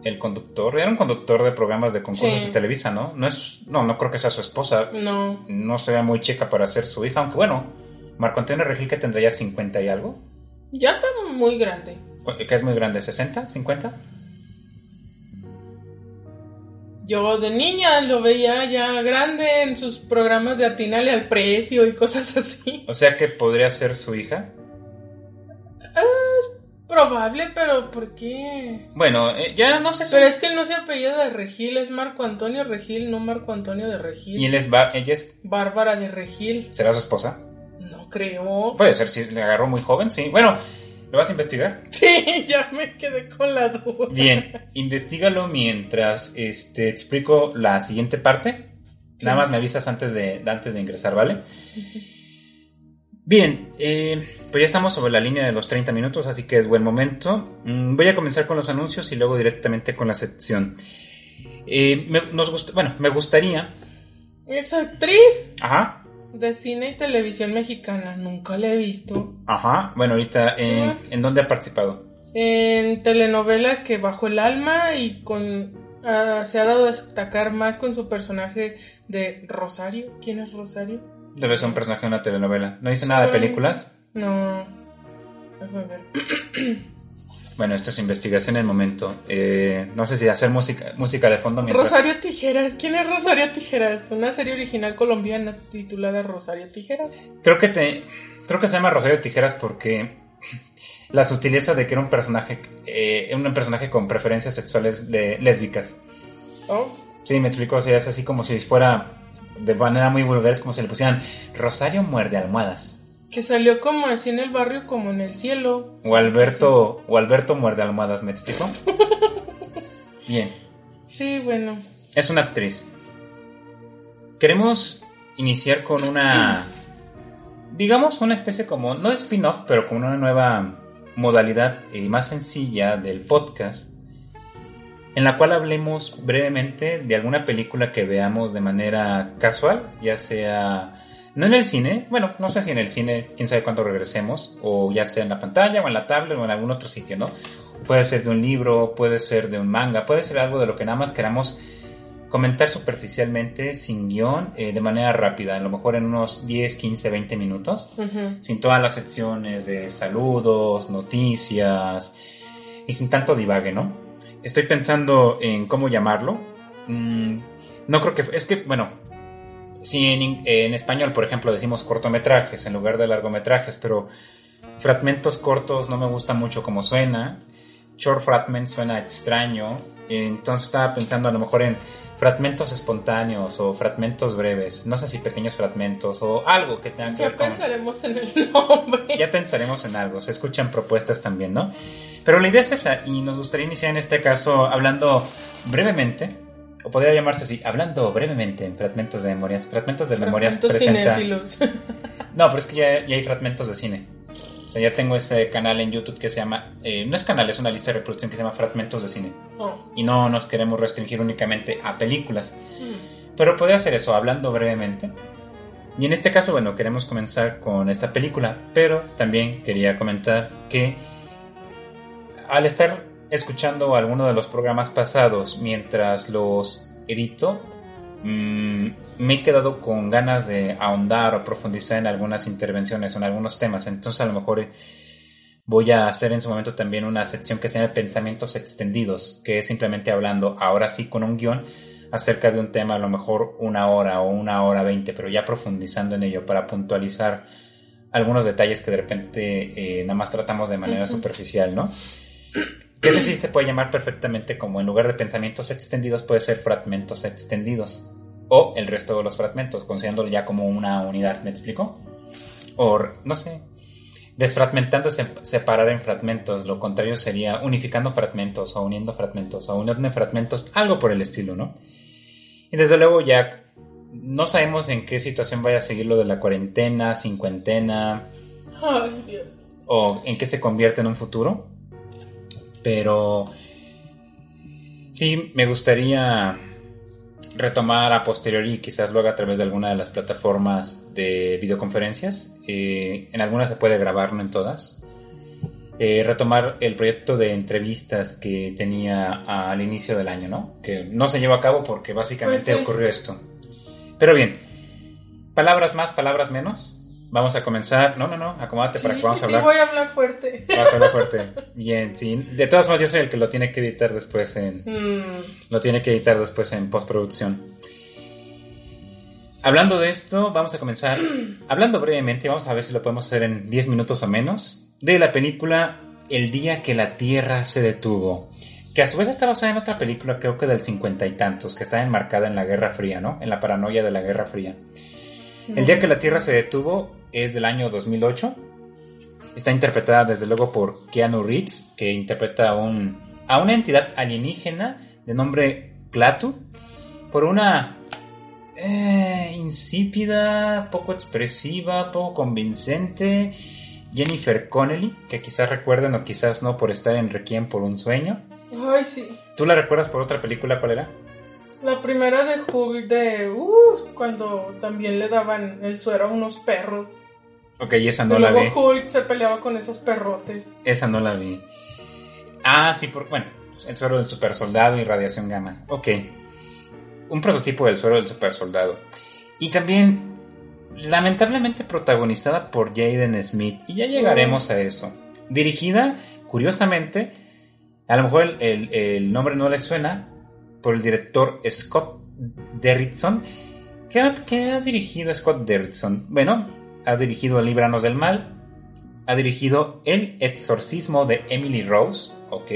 Speaker 1: el conductor, era un conductor de programas de concursos de Televisa, ¿no? No es, no, no creo que sea su esposa.
Speaker 2: No.
Speaker 1: No sería muy chica para ser su hija, aunque bueno, Marco Antonio Regil que tendría ya 50 y algo.
Speaker 2: Ya está muy grande.
Speaker 1: ¿Qué es muy grande? ¿60? ¿50?
Speaker 2: Yo de niña lo veía ya grande en sus programas de atinale al precio y cosas así.
Speaker 1: O sea que podría ser su hija.
Speaker 2: Es probable, pero ¿por qué?
Speaker 1: Bueno, eh, ya no sé
Speaker 2: si... Pero es que él no se apellida de Regil, es Marco Antonio Regil, no Marco Antonio de Regil.
Speaker 1: ¿Y él es ella es...
Speaker 2: Bárbara de Regil.
Speaker 1: ¿Será su esposa?
Speaker 2: No creo.
Speaker 1: Puede ser, si le agarró muy joven, sí. Bueno, ¿Lo vas a investigar?
Speaker 2: Sí, ya me quedé con la duda.
Speaker 1: Bien, investigalo mientras este, explico la siguiente parte. Nada más me avisas antes de, antes de ingresar, ¿vale? Bien, eh, Pues ya estamos sobre la línea de los 30 minutos, así que es buen momento. Mm, voy a comenzar con los anuncios y luego directamente con la sección. Eh, me, nos bueno, me gustaría.
Speaker 2: Es actriz.
Speaker 1: Ajá.
Speaker 2: De cine y televisión mexicana. Nunca la he visto.
Speaker 1: Ajá. Bueno, ahorita, ¿en,
Speaker 2: Ah.
Speaker 1: ¿en dónde ha participado?
Speaker 2: En telenovelas que bajo el alma y con. se ha dado a destacar más con su personaje de Rosario. ¿Quién es Rosario?
Speaker 1: Debe ser un personaje de una telenovela. ¿No dice nada de películas?
Speaker 2: No. Déjame ver.
Speaker 1: Bueno, esto es investigación en el momento. Eh, no sé si hacer música, música de fondo mientras...
Speaker 2: Rosario Tijeras. ¿Quién es Rosario Tijeras? Una serie original colombiana titulada Rosario Tijeras.
Speaker 1: Creo que te, creo que se llama Rosario Tijeras porque la sutileza de que era un personaje, eh, un personaje con preferencias sexuales de, lésbicas.
Speaker 2: Oh.
Speaker 1: Sí, me explico, o sea, es así como si fuera de manera muy vulgar, es como si le pusieran Rosario muerde almohadas.
Speaker 2: Que salió como así en el barrio como en el cielo.
Speaker 1: O Alberto, o Alberto muerde almohadas, ¿me explico? Bien,
Speaker 2: Sí, bueno.
Speaker 1: es una actriz. Queremos iniciar con una, digamos, una especie como, no spin-off, pero con una nueva modalidad eh, más sencilla del podcast, en la cual hablemos brevemente de alguna película que veamos de manera casual, ya sea no en el cine, bueno, no sé si en el cine, quién sabe cuándo regresemos, o ya sea en la pantalla o en la tablet o en algún otro sitio, ¿no? Puede ser de un libro, puede ser de un manga, puede ser algo de lo que nada más queramos comentar superficialmente, sin guion, eh, de manera rápida, a lo mejor en unos 10, 15, 20 minutos, sin todas las secciones de saludos, noticias y sin tanto divague, ¿no? Estoy pensando en cómo llamarlo. Mm, no creo que... Es que, bueno, si en, en español, por ejemplo, decimos cortometrajes en lugar de largometrajes, pero fragmentos cortos no me gusta mucho como suena. Short fragment suena extraño. Entonces estaba pensando a lo mejor en fragmentos espontáneos o fragmentos breves. No sé si pequeños fragmentos o algo que tenga que
Speaker 2: Ya
Speaker 1: ver con...
Speaker 2: pensaremos en el nombre.
Speaker 1: Ya pensaremos en algo, se escuchan propuestas también, ¿no? Pero la idea es esa y nos gustaría iniciar en este caso hablando brevemente, o podría llamarse así, hablando brevemente en Fragmentos de Memorias. Fragmentos de Memorias presenta...
Speaker 2: cinéfilos.
Speaker 1: No, pero es que ya, ya hay fragmentos de cine. O sea, ya tengo este canal en YouTube que se llama... eh, no es canal, es una lista de reproducción que se llama Fragmentos de Cine.
Speaker 2: Oh.
Speaker 1: Y no nos queremos restringir únicamente a películas.
Speaker 2: Mm.
Speaker 1: Pero podría hacer eso, hablando brevemente. Y en este caso, bueno, queremos comenzar con esta película, pero también quería comentar que al estar escuchando alguno de los programas pasados mientras los edito, mm, me he quedado con ganas de ahondar o profundizar en algunas intervenciones o en algunos temas. Entonces, a lo mejor voy a hacer en su momento también una sección que se llama Pensamientos Extendidos, que es simplemente hablando ahora sí con un guion acerca de un tema, a lo mejor una hora o una hora veinte, pero ya profundizando en ello para puntualizar algunos detalles que de repente eh, nada más tratamos de manera superficial, ¿no? Que ese sí se puede llamar perfectamente como en lugar de pensamientos extendidos puede ser fragmentos extendidos o el resto de los fragmentos, considerándolo ya como una unidad, ¿me explico? O no sé, desfragmentando es separar en fragmentos, lo contrario sería unificando fragmentos o uniendo fragmentos o uniendo en fragmentos, algo por el estilo, ¿no? Y desde luego ya no sabemos en qué situación vaya a seguir lo de la cuarentena, cincuentena
Speaker 2: Ay, Dios.
Speaker 1: o en qué se convierte en un futuro. Pero sí, me gustaría retomar a posteriori, quizás lo haga a través de alguna de las plataformas de videoconferencias. Eh, en algunas se puede grabar, no en todas. Eh, retomar el proyecto de entrevistas que tenía al inicio del año, ¿no? Que no se llevó a cabo porque básicamente
Speaker 2: Pues sí.
Speaker 1: ocurrió esto. Pero bien, palabras más, palabras menos. Vamos a comenzar. No, no, no, acomódate para
Speaker 2: Sí,
Speaker 1: que vamos
Speaker 2: sí,
Speaker 1: a
Speaker 2: sí,
Speaker 1: hablar.
Speaker 2: voy a hablar fuerte.
Speaker 1: Vas a hablar fuerte. Bien, sí. De todas formas, yo soy el que lo tiene que editar después en.
Speaker 2: Mm,
Speaker 1: Lo tiene que editar después en postproducción. Hablando de esto, vamos a comenzar. Hablando brevemente, vamos a ver si lo podemos hacer en 10 minutos o menos. De la película El día que la Tierra se detuvo. Que a su vez está basada en otra película, creo que del cincuenta y tantos, que está enmarcada en la Guerra Fría, ¿no? En la paranoia de la Guerra Fría. El día que la Tierra se detuvo es del año 2008. Está interpretada desde luego por Keanu Reeves, que interpreta a, un, a una entidad alienígena de nombre Klaatu, por una eh, insípida, poco expresiva, poco convincente Jennifer Connelly, que quizás recuerden o quizás no por estar en Requiem por un sueño.
Speaker 2: Ay, sí.
Speaker 1: ¿Tú la recuerdas por otra película? ¿Cuál era?
Speaker 2: La primera de Hulk de... Uh, cuando también le daban el suero a unos perros.
Speaker 1: Ok, esa no
Speaker 2: y
Speaker 1: la vi.
Speaker 2: luego Hulk se peleaba con esos perrotes.
Speaker 1: Esa no la vi. Ah, sí, por, bueno, el suero del super soldado y radiación gamma. Ok. Un prototipo del suero del super soldado. Y también, lamentablemente protagonizada por Jaden Smith. Y ya llegaremos a eso. Dirigida, curiosamente, a lo mejor el, el- el nombre no le suena, por el director Scott Derrickson. ¿Qué ha, qué ha dirigido Scott Derrickson? Bueno, ha dirigido Líbranos del Mal, ha dirigido El exorcismo de Emily Rose, ok,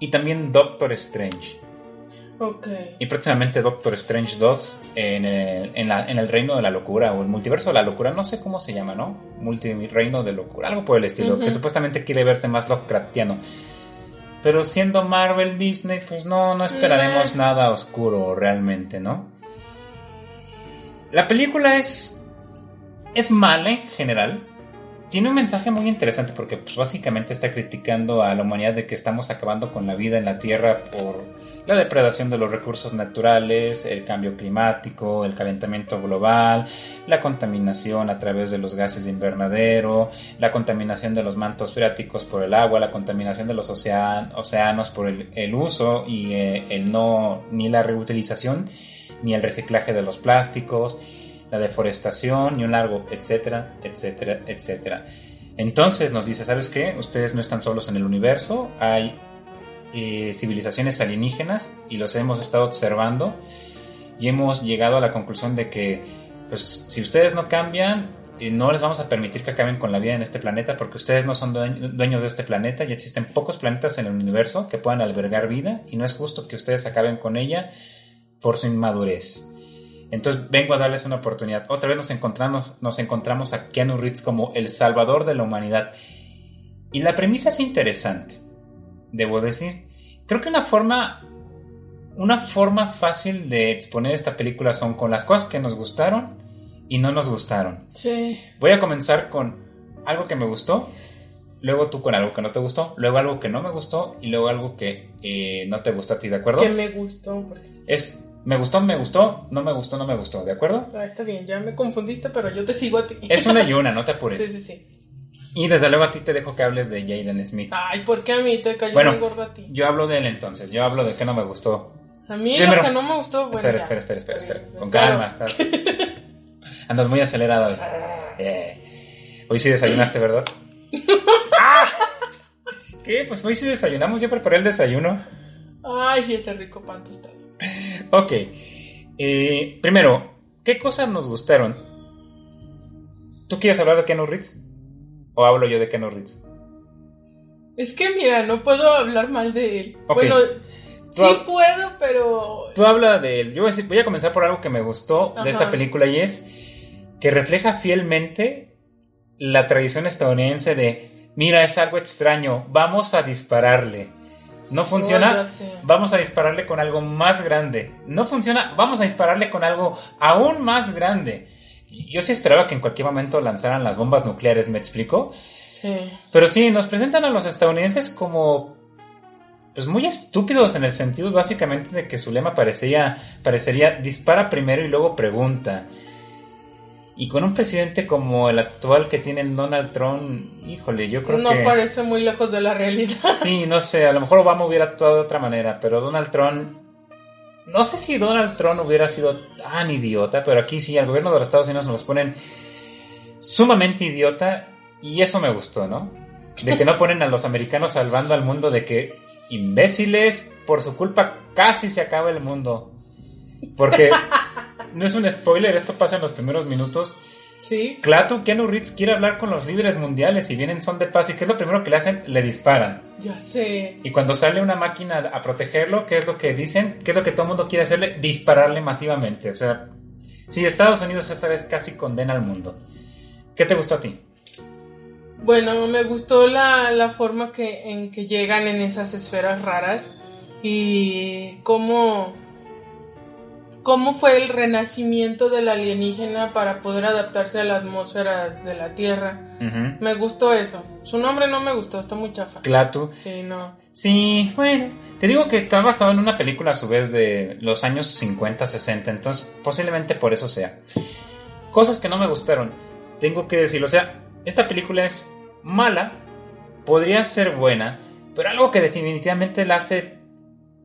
Speaker 1: y también Doctor Strange.
Speaker 2: Ok.
Speaker 1: Y próximamente Doctor Strange 2 en el, en la- en el reino de la locura o el multiverso de la locura, no sé cómo se llama, ¿no? Multireino de locura, algo por el estilo,
Speaker 2: Ujú.
Speaker 1: que supuestamente quiere verse más Lovecraftiano. Pero siendo Marvel, Disney, pues no, no esperaremos nada oscuro realmente, ¿no? La película es. es mala en general. Tiene un mensaje muy interesante porque pues, básicamente está criticando a la humanidad de que estamos acabando con la vida en la Tierra por la depredación de los recursos naturales, el cambio climático, el calentamiento global, la contaminación a través de los gases de invernadero, la contaminación de los mantos freáticos por el agua, la contaminación de los océanos por el, el uso y eh, el no ni la reutilización ni el reciclaje de los plásticos, la deforestación y un largo etcétera, etcétera, etcétera. Entonces nos dice, ¿sabes qué? Ustedes no están solos en el universo, hay eh, civilizaciones alienígenas y los hemos estado observando y hemos llegado a la conclusión de que pues si ustedes no cambian eh, no les vamos a permitir que acaben con la vida en este planeta porque ustedes no son due- dueños de este planeta y existen pocos planetas en el universo que puedan albergar vida y no es justo que ustedes acaben con ella por su inmadurez. Entonces vengo a darles una oportunidad. Otra vez nos encontramos, nos encontramos a Keanu Reeves como el salvador de la humanidad. Y la premisa es interesante, debo decir. Creo que una forma, una forma fácil de exponer esta película son con las cosas que nos gustaron y no nos gustaron.
Speaker 2: Sí.
Speaker 1: Voy a comenzar con algo que me gustó, luego tú con algo que no te gustó, luego algo que no me gustó y luego algo que eh, no te gustó a ti, ¿de acuerdo?
Speaker 2: Que me gustó. porque-
Speaker 1: Es me gustó, me gustó, no me gustó, no me gustó, ¿de acuerdo?
Speaker 2: Ah, está bien, ya me confundiste, pero yo te sigo a ti.
Speaker 1: Es una y una, no te apures.
Speaker 2: Sí, sí, sí.
Speaker 1: Y desde luego a ti te dejo que hables de Jaden Smith.
Speaker 2: Ay, ¿por qué a mí te cayó
Speaker 1: Bueno,
Speaker 2: muy gordo a ti?
Speaker 1: Yo hablo de él entonces, yo hablo de que no me gustó.
Speaker 2: A mí
Speaker 1: primero-
Speaker 2: lo que no me gustó, bueno,
Speaker 1: espera,
Speaker 2: ya.
Speaker 1: espera, espera, espera, espera. Con calma, estás. Andas muy acelerado hoy. Eh, Hoy sí desayunaste, ¿verdad? ¡Ah! ¿Qué? Pues hoy sí desayunamos, yo preparé el desayuno.
Speaker 2: Ay, ese rico pan tostado.
Speaker 1: Ok. Eh, primero, ¿qué cosas nos gustaron? ¿Tú quieres hablar de Keanu Reeves? ¿O hablo yo de Reeves?
Speaker 2: Es que mira, no puedo hablar mal de él. Bueno,
Speaker 1: Tú
Speaker 2: sí puedo, pero
Speaker 1: Tú habla de él. Yo voy a, decir- voy a comenzar por algo que me gustó de esta película y es que refleja fielmente la tradición estadounidense de, mira, es algo extraño, vamos a dispararle. No funciona, vamos a dispararle con algo más grande. No funciona, vamos a dispararle con algo aún más grande. Yo sí esperaba que en cualquier momento lanzaran las bombas nucleares, ¿me explico?
Speaker 2: Sí.
Speaker 1: Pero sí, nos presentan a los estadounidenses como pues muy estúpidos en el sentido básicamente de que su lema parecía, parecería dispara primero y luego pregunta. Y con un presidente como el actual que tiene Donald Trump, híjole, yo creo
Speaker 2: No
Speaker 1: que...
Speaker 2: parece muy lejos de la realidad.
Speaker 1: Sí, no sé, a lo mejor Obama hubiera actuado de otra manera, pero Donald Trump... No sé si Donald Trump hubiera sido tan idiota, pero aquí sí, al gobierno de los Estados Unidos nos ponen sumamente idiota y eso me gustó, ¿no? De que no ponen a los americanos salvando al mundo de que imbéciles, por su culpa casi se acaba el mundo. Porque no es un spoiler, esto pasa en los primeros minutos.
Speaker 2: Sí.
Speaker 1: Claro, Keanu Reeves quiere hablar con los líderes mundiales y vienen son de paz y ¿qué es lo primero que le hacen? Le disparan.
Speaker 2: Ya sé.
Speaker 1: Y cuando sale una máquina a protegerlo, ¿qué es lo que dicen? ¿Qué es lo que todo el mundo quiere hacerle? Dispararle masivamente. O sea, sí, Estados Unidos esta vez casi condena al mundo. ¿Qué te gustó a ti?
Speaker 2: Bueno, me gustó la, la forma que, en que llegan en esas esferas raras y cómo, cómo fue el renacimiento del alienígena para poder adaptarse a la atmósfera de la Tierra. Me gustó eso. Su nombre no me gustó, está muy chafa.
Speaker 1: Clatu.
Speaker 2: Sí, no.
Speaker 1: Sí, bueno. Te digo que está basado en una película a su vez de los años 50, 60, entonces posiblemente por eso sea. Cosas que no me gustaron. Tengo que decirlo, o sea, esta película es mala, podría ser buena, pero algo que definitivamente la hace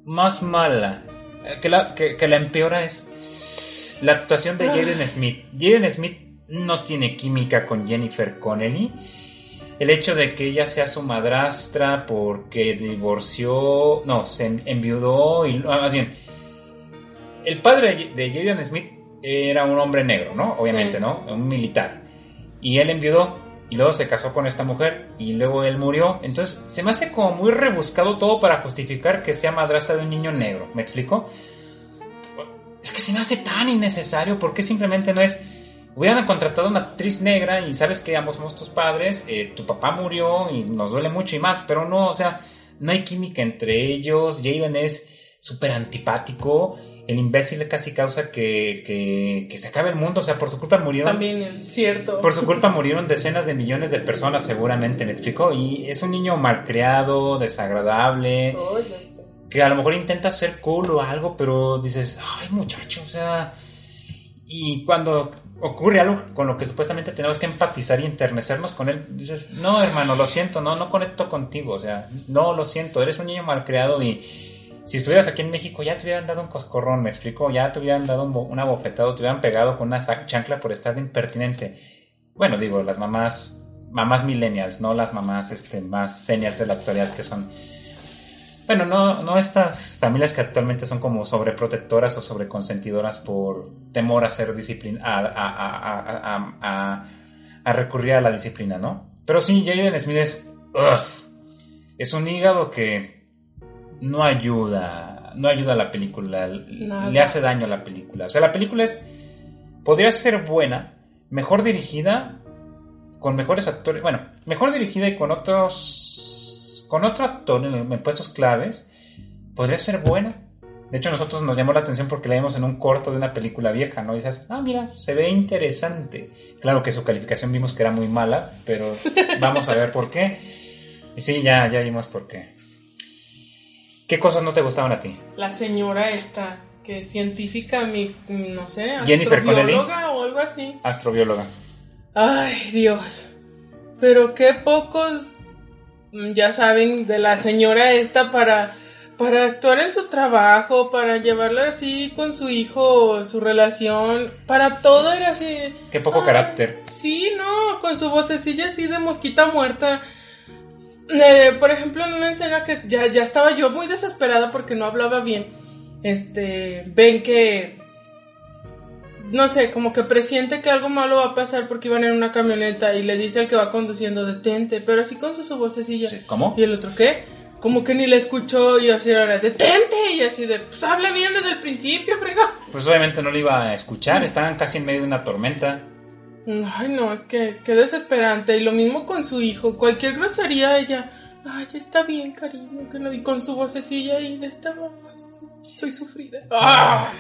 Speaker 1: más mala, que la, que, la empeora es la actuación de Jaden Smith. Jaden Smith no tiene química con Jennifer Connelly. El hecho de que ella sea su madrastra porque divorció, no, se enviudó y ah, más bien, el padre de Jaden Smith era un hombre negro, ¿no? Obviamente, ¿no? Un militar. Y él enviudó y luego se casó con esta mujer y luego él murió. Entonces se me hace como muy rebuscado todo para justificar que sea madrastra de un niño negro. ¿Me explico? Es que se me hace tan innecesario porque simplemente no es hubieran contratado una actriz negra y sabes que ambos somos tus padres, eh, tu papá murió y nos duele mucho y más, pero no, o sea, no hay química entre ellos, Jaden es súper antipático, el imbécil casi causa que, que, se acabe el mundo, o sea, por su culpa murieron...
Speaker 2: También, cierto.
Speaker 1: Por su culpa murieron decenas de millones de personas seguramente, ¿me explico? Y es un niño malcriado, desagradable, que a lo mejor intenta ser cool o algo, pero dices, ay muchacho, o sea... Y cuando ocurre algo con lo que supuestamente tenemos que empatizar y enternecernos con él, dices, no, hermano, lo siento, no, no conecto contigo, o sea, no, lo siento, eres un niño malcriado y si estuvieras aquí en México ya te hubieran dado un coscorrón, me explico, ya te hubieran dado un, una bofetada, te hubieran pegado con una chancla por estar impertinente. Bueno, digo, las mamás, mamás millennials, no las mamás este, más seniors de la actualidad que son bueno, no, no estas familias que actualmente son como sobreprotectoras o sobreconsentidoras por temor a ser disciplina, a, recurrir a la disciplina, ¿no? Pero sí, Jaden Smith es, es un hígado que no ayuda, no ayuda a la película, le hace daño a la película. O sea, la película es, podría ser buena, mejor dirigida, con mejores actores, bueno, mejor dirigida y con otros con otro actor en, puestos claves, podría ser buena. De hecho, nosotros nos llamó la atención porque la vimos en un corto de una película vieja, ¿no? Y dices, ah, mira, se ve interesante. Claro que su calificación vimos que era muy mala, pero vamos a ver por qué. Y sí, ya, ya vimos por qué. ¿Qué cosas no te gustaban a ti?
Speaker 2: La señora esta, que es científica, mi, no sé,
Speaker 1: Jennifer
Speaker 2: astrobióloga o algo así.
Speaker 1: Astrobióloga.
Speaker 2: Ay, Dios. Pero qué pocos Mm, ya saben, de la señora esta para, para actuar en su trabajo, para llevarla así con su hijo, su relación, para todo era así.
Speaker 1: Qué poco carácter.
Speaker 2: Sí, no, con su vocecilla así de mosquita muerta. Eh, por ejemplo, en una escena que ya, ya estaba yo muy desesperada porque no hablaba bien. Este, ven que no sé, como que presiente que algo malo va a pasar porque iban en una camioneta y le dice al que va conduciendo, detente, pero así con su, vocecilla.
Speaker 1: ¿Cómo?
Speaker 2: Y el otro, ¿qué? Como que ni le escuchó y así ahora, detente, y así de, pues habla bien desde el principio, frega.
Speaker 1: Pues obviamente no le iba a escuchar, estaban casi en medio de una tormenta.
Speaker 2: Ay, no, es que, qué desesperante. Y lo mismo con su hijo, cualquier grosería ella, ay, está bien, cariño, que no, y con su vocecilla y de esta mamá, soy sufrida. ¡Ah!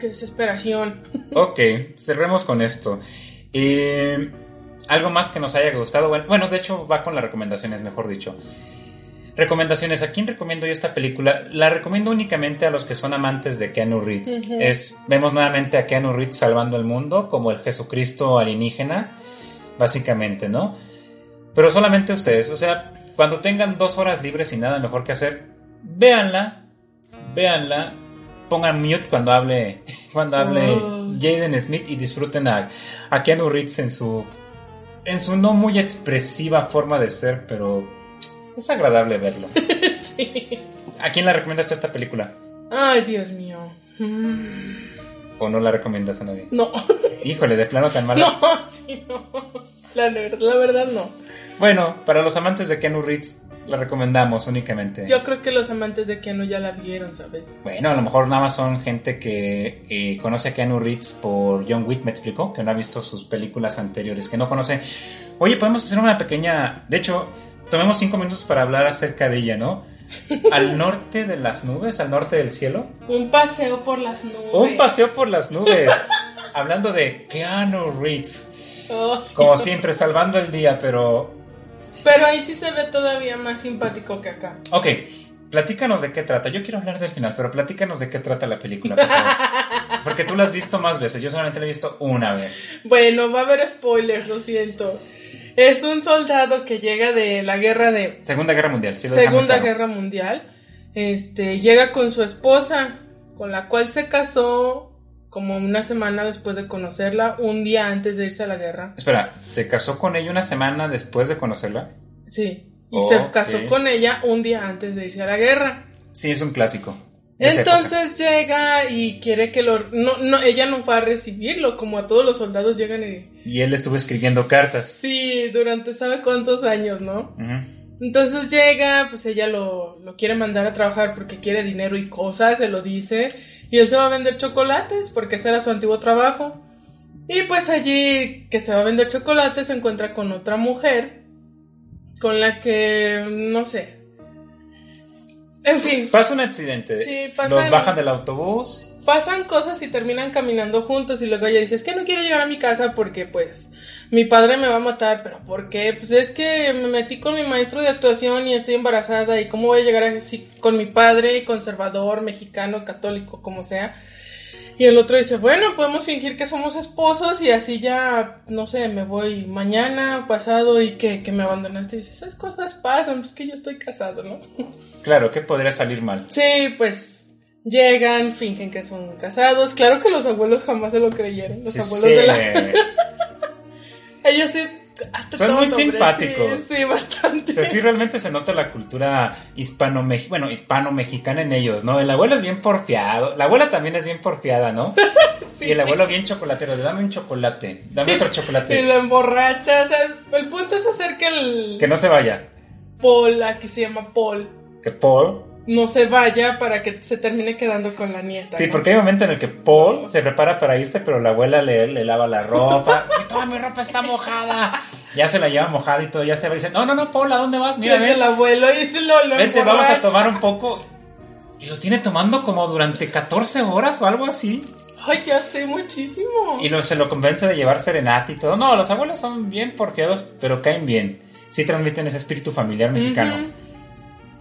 Speaker 2: qué desesperación.
Speaker 1: Ok, cerremos con esto. Eh, algo más que nos haya gustado. Bueno, de hecho va con las recomendaciones, mejor dicho. Recomendaciones. ¿A quién recomiendo yo esta película? La recomiendo únicamente a los que son amantes de Keanu Reeves. es, vemos nuevamente a Keanu Reeves salvando el mundo como el Jesucristo alienígena, básicamente, ¿no? Pero solamente ustedes. O sea, cuando tengan dos horas libres y nada mejor que hacer, véanla, véanla pongan mute cuando hable, cuando hable oh. Jaden Smith y disfruten a, a Keanu Reeves en su, en su no muy expresiva forma de ser, pero es agradable verlo. ¿A quién la recomiendas esta película?
Speaker 2: Ay, Dios mío.
Speaker 1: ¿O no la recomiendas a nadie?
Speaker 2: No.
Speaker 1: Híjole, de plano tan malo.
Speaker 2: No, sí, no. La, la verdad no.
Speaker 1: Bueno, para los amantes de Keanu Reeves, la recomendamos únicamente.
Speaker 2: Yo creo que los amantes de Keanu ya la vieron, ¿sabes?
Speaker 1: Bueno, a lo mejor nada más son gente que eh, conoce a Keanu Reeves por John Wick, me explicó, que no ha visto sus películas anteriores, que no conoce. Oye, podemos hacer una pequeña. De hecho, tomemos cinco minutos para hablar acerca de ella, ¿no? Al norte de las nubes, al norte del cielo.
Speaker 2: Un paseo por las nubes.
Speaker 1: Un paseo por las nubes. Hablando de Keanu Reeves.
Speaker 2: Oh,
Speaker 1: Como siempre, salvando el día, pero...
Speaker 2: Pero ahí sí se ve todavía más simpático que acá.
Speaker 1: Ok, platícanos de qué trata. Yo quiero hablar del final, pero platícanos de qué trata la película. por favor. Porque tú la has visto más veces, yo solamente la he visto una vez.
Speaker 2: Bueno, va a haber spoilers, lo siento. Es un soldado que llega de la guerra de
Speaker 1: Segunda Guerra Mundial. sí lo
Speaker 2: Segunda
Speaker 1: claro.
Speaker 2: Guerra Mundial. Este, llega con su esposa, con la cual se casó como una semana después de conocerla, un día antes de irse a la guerra.
Speaker 1: Espera, ¿se casó con ella una semana después de conocerla?
Speaker 2: Sí. Y se casó con ella un día antes de irse a la guerra.
Speaker 1: Sí, es un clásico.
Speaker 2: Entonces llega y quiere que lo... No, no, ella no va a recibirlo, como a todos los soldados llegan y...
Speaker 1: Y él estuvo escribiendo cartas.
Speaker 2: Sí, durante sabe cuántos años, ¿no? Entonces llega, pues ella lo, lo quiere mandar a trabajar porque quiere dinero y cosas, se lo dice. Y él se va a vender chocolates porque ese era su antiguo trabajo. Y pues allí que se va a vender chocolates se encuentra con otra mujer con la que, no sé. En fin,
Speaker 1: Pasa un accidente.
Speaker 2: Sí, pasa
Speaker 1: Los
Speaker 2: el-
Speaker 1: bajan del autobús.
Speaker 2: Pasan cosas y terminan caminando juntos y luego ella dice, es que no quiero llegar a mi casa porque pues mi padre me va a matar, pero ¿por qué? Pues es que me metí con mi maestro de actuación y estoy embarazada y cómo voy a llegar así con mi padre conservador, mexicano, católico, como sea. Y el otro dice, bueno, podemos fingir que somos esposos y así ya, no sé, me voy mañana, pasado y que, que me abandonaste. Y dice, esas cosas pasan, pues que yo estoy casado, ¿no?
Speaker 1: Claro, ¿qué podría salir mal?
Speaker 2: Sí, pues llegan, fingen que son casados. Claro que los abuelos jamás se lo creyeron. Los
Speaker 1: Sí,
Speaker 2: abuelos
Speaker 1: sí.
Speaker 2: de la. Ellos sí. hasta
Speaker 1: Son muy
Speaker 2: nombre,
Speaker 1: simpáticos.
Speaker 2: Sí, sí, bastante.
Speaker 1: O sea, sí realmente se nota la cultura hispano bueno, hispano-mexicana en ellos, ¿no? El abuelo es bien porfiado, la abuela también es bien porfiada, ¿no?
Speaker 2: Sí.
Speaker 1: Y el abuelo bien chocolatero, dame un chocolate, dame otro
Speaker 2: Y
Speaker 1: chocolate,
Speaker 2: lo emborracha. O sea, el punto es hacer que el.
Speaker 1: que no se vaya,
Speaker 2: Paul, aquí se llama Paul,
Speaker 1: que Paul,
Speaker 2: no se vaya para que se termine quedando con la nieta.
Speaker 1: sí,
Speaker 2: ¿no?
Speaker 1: porque hay un momento en el que Paul se prepara para irse, pero la abuela le, le lava la ropa, y toda mi ropa está mojada, ya se la lleva mojada y todo, ya se va y dice, no, no, no, Paul, ¿a dónde vas? Mira, ven,
Speaker 2: el abuelo y se lo, lo
Speaker 1: vente, vamos a tomar un poco, y lo tiene tomando como durante 14 horas o algo así.
Speaker 2: Ay, ya sé muchísimo.
Speaker 1: Y lo- se lo convence de llevar serenata y todo. No, los abuelos son bien porfiados, pero caen bien. Sí transmiten ese espíritu familiar mexicano.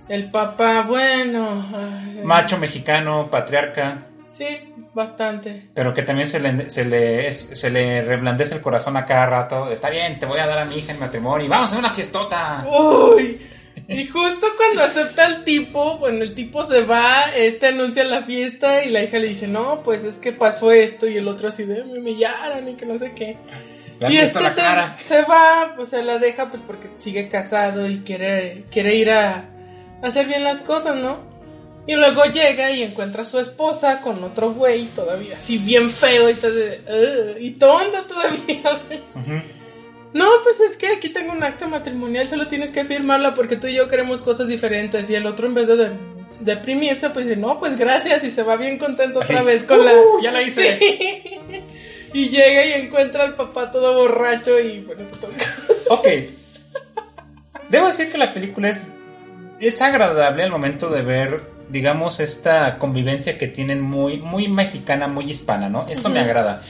Speaker 2: El papá, bueno. ay,
Speaker 1: Macho mexicano, patriarca,
Speaker 2: Sí, bastante.
Speaker 1: pero que también se le, se, le, se le reblandece el corazón a cada rato. Está bien, te voy a dar a mi hija en matrimonio y vamos a hacer una fiestota.
Speaker 2: Uy. Y justo cuando acepta el tipo, bueno, el tipo se va, este anuncia la fiesta y la hija le dice, no, pues es que pasó esto y el otro así de me humillaron y que no sé qué. Y este se, se va, pues se la deja pues porque sigue casado y quiere, quiere ir a hacer bien las cosas, ¿no? Y luego llega y encuentra a su esposa con otro güey todavía, así bien feo y todo, de, "Ugh", y tonta todavía. No, pues es que aquí tengo un acta matrimonial, solo tienes que firmarla porque tú y yo queremos cosas diferentes. Y el otro, en vez de, de- deprimirse, pues dice, no, pues gracias, y se va bien contento otra vez con la.
Speaker 1: "Uh, ya la hice".
Speaker 2: Sí. Y llega y encuentra al papá todo borracho y bueno, te toca.
Speaker 1: Ok. Debo decir que la película es, es agradable al momento de ver, digamos, esta convivencia que tienen muy, muy mexicana, muy hispana, ¿no? Esto me agrada.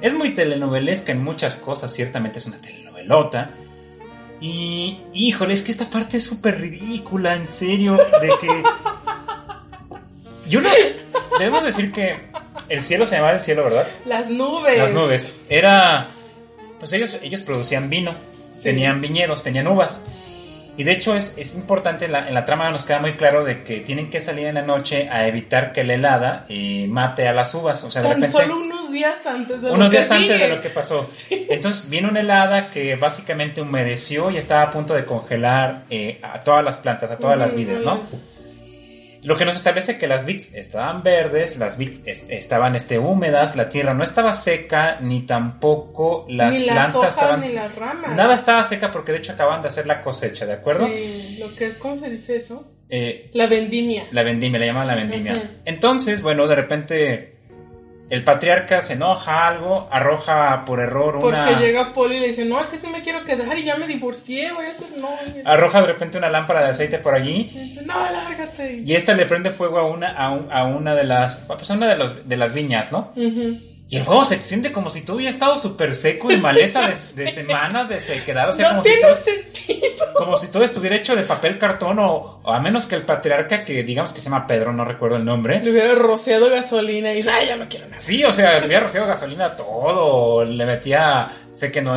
Speaker 1: Es muy telenovelesca en muchas cosas, ciertamente es una telenovelota. Y, híjole, es que esta parte es súper ridícula, en serio, de que... Yo no... Debemos decir que el cielo se llamaba el cielo, ¿verdad?
Speaker 2: Las nubes.
Speaker 1: Las nubes. Era. Pues ellos, ellos producían vino,
Speaker 2: Sí.
Speaker 1: tenían viñedos, tenían uvas. Y de hecho es, es importante, en la, en la trama nos queda muy claro de que tienen que salir en la noche a evitar que la helada eh, mate a las uvas. O sea, de repente...
Speaker 2: solo unos días antes de lo
Speaker 1: Unos
Speaker 2: que
Speaker 1: días antes de lo que pasó. Entonces vino una helada que básicamente humedeció y estaba a punto de congelar eh, a todas las plantas, a todas las vides, ¿no? Lo que nos establece que las vides estaban verdes, las est- estaban este, húmedas, la tierra no estaba seca, ni tampoco las
Speaker 2: ni las
Speaker 1: plantas
Speaker 2: hojas
Speaker 1: estaban...
Speaker 2: ni las ramas.
Speaker 1: Nada estaba seca porque de hecho acaban de hacer la cosecha, ¿de acuerdo?
Speaker 2: Sí, lo que es, ¿cómo se dice eso?
Speaker 1: Eh,
Speaker 2: La vendimia.
Speaker 1: la vendimia, le llaman la vendimia. Entonces, bueno, de repente el patriarca se enoja algo, arroja por error
Speaker 2: Porque
Speaker 1: una...
Speaker 2: llega Paul y le dice, no, es que sí me quiero quedar y ya me divorcié, a hacer no.
Speaker 1: Arroja de repente una lámpara de aceite por allí
Speaker 2: Y dice, no, lárgate.
Speaker 1: y esta le prende fuego a una, a, un- a una de las, pues a una de, los, de las viñas, ¿no?
Speaker 2: Ujú.
Speaker 1: Y el juego se extiende como si todo hubiera estado súper seco y maleza de, semanas de sequedad. O sea, como, si todo, como si todo estuviera hecho de papel cartón o, a menos que el patriarca, que digamos que se llama Pedro, no recuerdo el nombre.
Speaker 2: Le hubiera rociado gasolina y dice, ay, ya no quiero nada.
Speaker 1: Sí, o sea, le hubiera rociado gasolina a todo. Le metía, sé que no,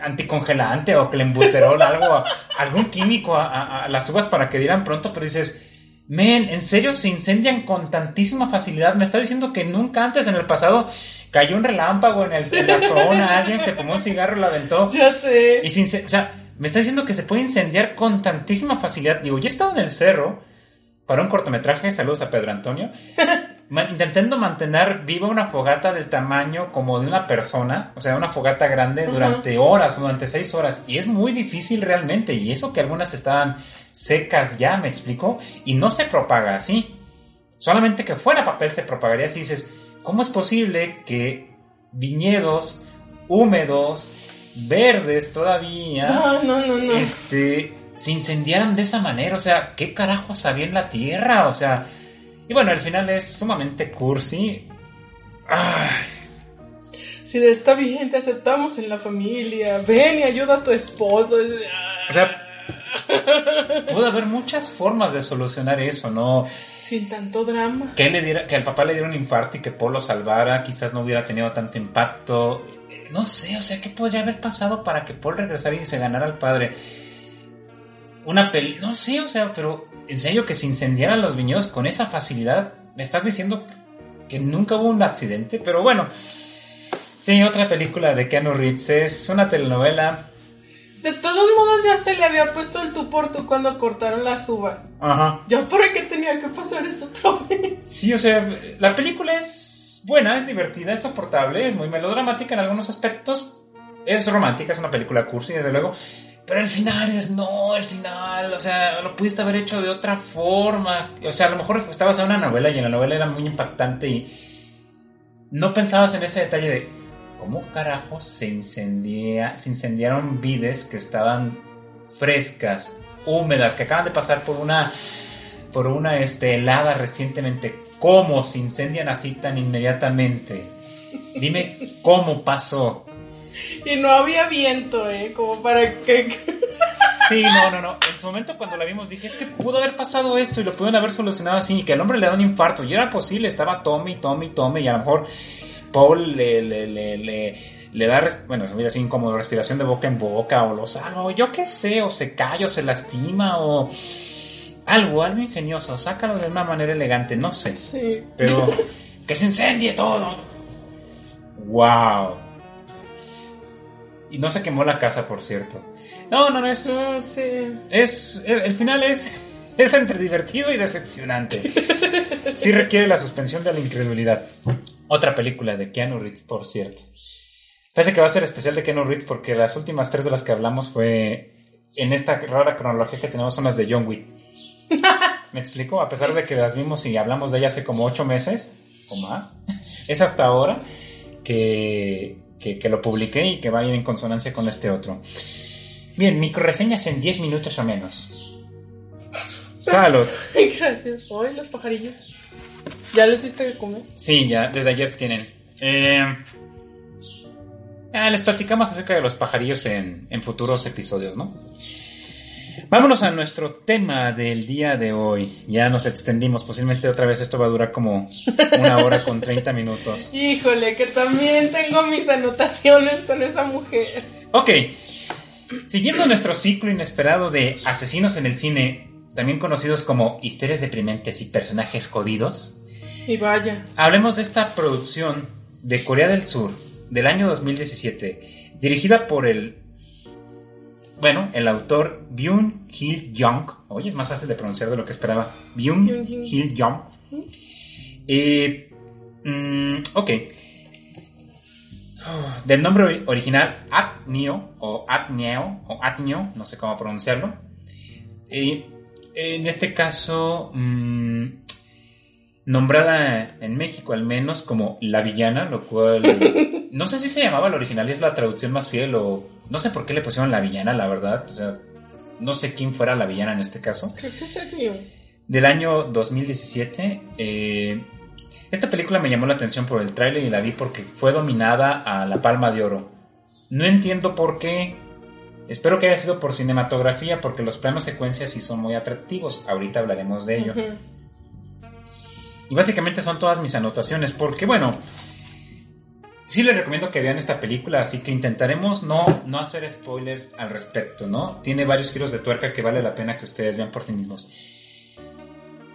Speaker 1: anticongelante o que le embuteró algo, algún químico a las uvas para que dieran pronto, pero dices Men, ¿en serio se incendian con tantísima facilidad? Me está diciendo que nunca antes en el pasado cayó un relámpago en, el, en la zona, alguien se fumó un cigarro y lo aventó.
Speaker 2: Ya sé.
Speaker 1: Y sin, o sea, me está diciendo que se puede incendiar con tantísima facilidad. Digo, yo he estado en el cerro para un cortometraje, saludos a Pedro Antonio, intentando mantener viva una fogata del tamaño como de una persona, o sea, una fogata grande durante horas, durante seis horas. Y es muy difícil realmente, y eso que algunas estaban secas ya, me explico, y no se propaga así. Solamente que fuera papel se propagaría así. Dices, ¿cómo es posible que viñedos húmedos, verdes todavía,
Speaker 2: no, no, no, no.
Speaker 1: este, se incendiaran de esa manera? O sea, ¿qué carajos había en la tierra? O sea, y bueno, al final es sumamente cursi. Ay.
Speaker 2: Si de esta vigente aceptamos en la familia, ven y ayuda a tu esposo.
Speaker 1: O sea, Puede haber muchas formas de solucionar eso, ¿no?
Speaker 2: Sin tanto drama.
Speaker 1: Que, le diera, que al papá le diera un infarto y que Paul lo salvara, quizás no hubiera tenido tanto impacto. No sé, o sea, ¿qué podría haber pasado para que Paul regresara y se ganara al padre? Una peli... No sé, o sea, pero en serio que se incendiaran los viñedos con esa facilidad. Me estás diciendo que nunca hubo un accidente, pero bueno. Sí, otra película de Keanu Reeves es una telenovela
Speaker 2: de todos modos ya se le había puesto el tú por tú cuando cortaron las uvas.
Speaker 1: Ajá.
Speaker 2: ¿Ya por qué tenía que pasar eso otra vez?
Speaker 1: Sí, o sea, la película es buena, es divertida, es soportable, es muy melodramática en algunos aspectos. Es romántica, es una película cursi, desde luego. Pero el final es no, el final, o sea, lo pudiste haber hecho de otra forma. O sea, a lo mejor estabas en una novela y en la novela era muy impactante y no pensabas en ese detalle de ¿cómo carajos se, incendia, se incendiaron vides que estaban frescas, húmedas, que acaban de pasar por una por una este, helada recientemente? ¿Cómo se incendian así tan inmediatamente? Dime cómo pasó.
Speaker 2: Y no había viento, ¿eh? Como para que...
Speaker 1: Sí, no, no, no. En su momento cuando la vimos dije, es que pudo haber pasado esto y lo pudieron haber solucionado así, y que el hombre le da un infarto. Y era posible, estaba tome, tome, tome, y a lo mejor Paul le, le, le, le, da, bueno, así como respiración de boca en boca, o lo salva, o yo qué sé, o se cae, o se lastima, o algo, algo ingenioso, sácalo de una manera elegante, no sé.
Speaker 2: Sí.
Speaker 1: Pero que se incendie todo. ¡Wow! Y no se quemó la casa, por cierto. No, no, no es.
Speaker 2: No, sí.
Speaker 1: Es. El, final es. Es entre divertido y decepcionante. Sí requiere la suspensión de la incredulidad. Otra película de Keanu Reeves, por cierto. Parece que va a ser especial de Keanu Reeves porque las últimas tres de las que hablamos fue en esta rara cronología que tenemos son las de John Wick. ¿Me explico? A pesar de que las vimos y hablamos de ella hace como ocho meses o más, es hasta ahora que, que, lo publiqué y que va a ir en consonancia con este otro. Bien, microreseñas en 10 minutos o menos. Salud.
Speaker 2: Gracias. Hoy los pajarillos. ¿Ya les diste de comer?
Speaker 1: Sí, ya, desde ayer tienen. Eh, les platicamos acerca de los pajarillos en, futuros episodios, ¿no? Vámonos a nuestro tema del día de hoy. Ya nos extendimos, posiblemente otra vez esto va a durar como una hora con 30 minutos.
Speaker 2: Híjole, que también tengo mis anotaciones con esa mujer.
Speaker 1: Ok, siguiendo nuestro ciclo inesperado de asesinos en el cine, también conocidos como historias deprimentes y personajes jodidos.
Speaker 2: Y vaya.
Speaker 1: Hablemos de esta producción de Corea del Sur del año 2017, dirigida por el bueno, el autor Byung Hil Young. Oye, es más fácil de pronunciar de lo que esperaba. Byung Hil Young. Eh, mm, ok. Del nombre original Atnio o Atneo o Atnio, no sé cómo pronunciarlo. Y en este caso, mm, nombrada en México al menos como la villana, lo cual no sé si se llamaba la original, es la traducción más fiel o no sé por qué le pusieron la villana, la verdad. O sea, no sé quién fuera la villana en este caso.
Speaker 2: Creo que sería.
Speaker 1: Del año 2017. Eh, Esta película me llamó la atención por el tráiler y la vi porque fue dominada a la Palma de Oro. No entiendo por qué. Espero que haya sido por cinematografía porque los planos secuencias sí son muy atractivos. Ahorita hablaremos de ello. Y básicamente son todas mis anotaciones porque bueno, sí les recomiendo que vean esta película, así que intentaremos no, no hacer spoilers al respecto, ¿no? Tiene varios giros de tuerca que vale la pena que ustedes vean por sí mismos.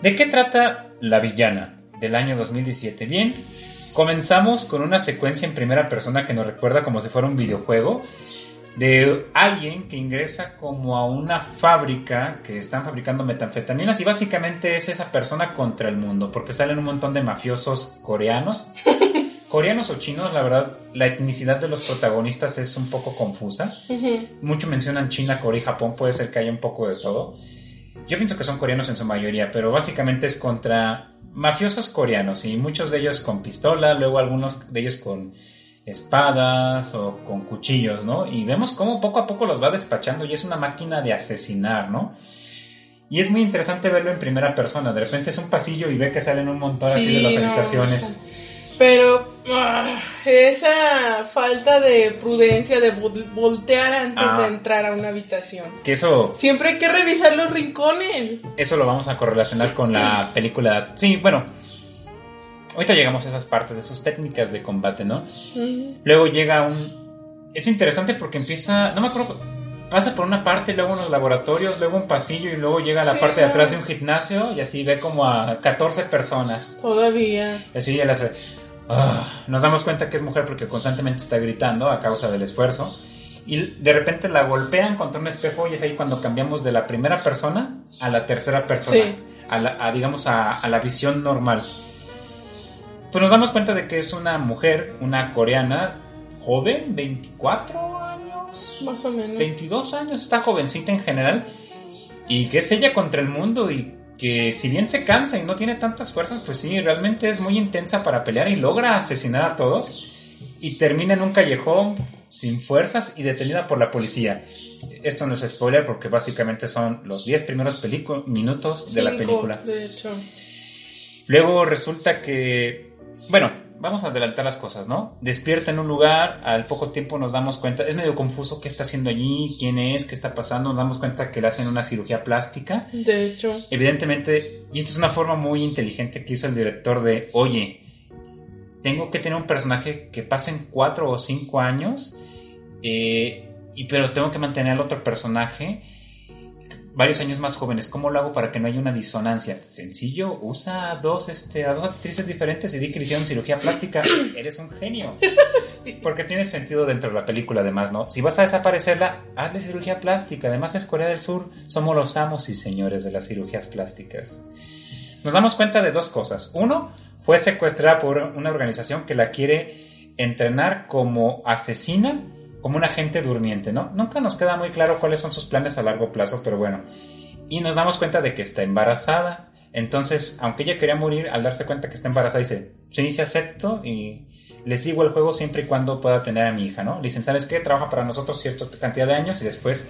Speaker 1: ¿De qué trata La Villana del año 2017? Bien, comenzamos con una secuencia en primera persona que nos recuerda como si fuera un videojuego de alguien que ingresa como a una fábrica que están fabricando metanfetaminas y básicamente es esa persona contra el mundo porque salen un montón de mafiosos coreanos. coreanos o chinos, la verdad, la etnicidad de los protagonistas es un poco confusa. Mucho mencionan China, Corea y Japón, puede ser que haya un poco de todo. Yo pienso que son coreanos en su mayoría, pero básicamente es contra mafiosos coreanos y muchos de ellos con pistola, luego algunos de ellos con espadas o con cuchillos, ¿no? Y vemos cómo poco a poco los va despachando y es una máquina de asesinar, ¿no? Y es muy interesante verlo en primera persona. De repente es un pasillo y ve que salen un montón así de las habitaciones.
Speaker 2: Pero ah, esa falta de prudencia de voltear antes de ah. entrar a una habitación.
Speaker 1: Que eso.
Speaker 2: Siempre hay que revisar los rincones.
Speaker 1: Eso lo vamos a correlacionar con la película. Sí, bueno. Ahorita llegamos a esas partes de sus técnicas de combate, ¿no? Luego llega un. Es interesante porque empieza. No me acuerdo. Pasa por una parte, luego unos laboratorios, luego un pasillo y luego llega a la parte de atrás de un gimnasio y así ve como a 14 personas.
Speaker 2: Todavía.
Speaker 1: así ya las Ah, nos damos cuenta que es mujer porque constantemente está gritando a causa del esfuerzo. Y de repente la golpean contra un espejo y es ahí cuando cambiamos de la primera persona a la tercera persona. A, digamos, a, la visión normal. Pues nos damos cuenta de que es una mujer, una coreana, joven, 24 años.
Speaker 2: Más o menos.
Speaker 1: 22 años, está jovencita en general. Y que es ella contra el mundo y que si bien se cansa y no tiene tantas fuerzas, pues sí, realmente es muy intensa para pelear y logra asesinar a todos y termina en un callejón sin fuerzas y detenida por la policía. Esto no es spoiler porque básicamente son los 10 primeros minutos de la película.
Speaker 2: De hecho.
Speaker 1: Luego resulta que, bueno, vamos a adelantar las cosas, ¿no? Despierta en un lugar, al poco tiempo nos damos cuenta, es medio confuso qué está haciendo allí, quién es, qué está pasando, nos damos cuenta que le hacen una cirugía plástica.
Speaker 2: De hecho.
Speaker 1: Evidentemente, y esta es una forma muy inteligente que hizo el director de, oye, tengo que tener un personaje que pasen cuatro o cinco años, eh, y pero tengo que mantener al otro personaje varios años más jóvenes. ¿Cómo lo hago para que no haya una disonancia? Sencillo, usa dos, este, a dos actrices diferentes y di que le hicieron cirugía plástica. Eres un genio. Porque tiene sentido dentro de la película, además, ¿no? Si vas a desaparecerla, hazle cirugía plástica. Además, es Corea del Sur. Somos los amos y señores de las cirugías plásticas. Nos damos cuenta de dos cosas. Uno, fue secuestrada por una organización que la quiere entrenar como asesina como un agente durmiente, ¿no? Nunca nos queda muy claro cuáles son sus planes a largo plazo, pero bueno. Y nos damos cuenta de que está embarazada. Entonces, aunque ella quería morir, al darse cuenta que está embarazada, dice, sí, sí acepto y le sigo el juego siempre y cuando pueda tener a mi hija, ¿no? Le dicen, ¿sabes qué? Trabaja para nosotros cierta cantidad de años y después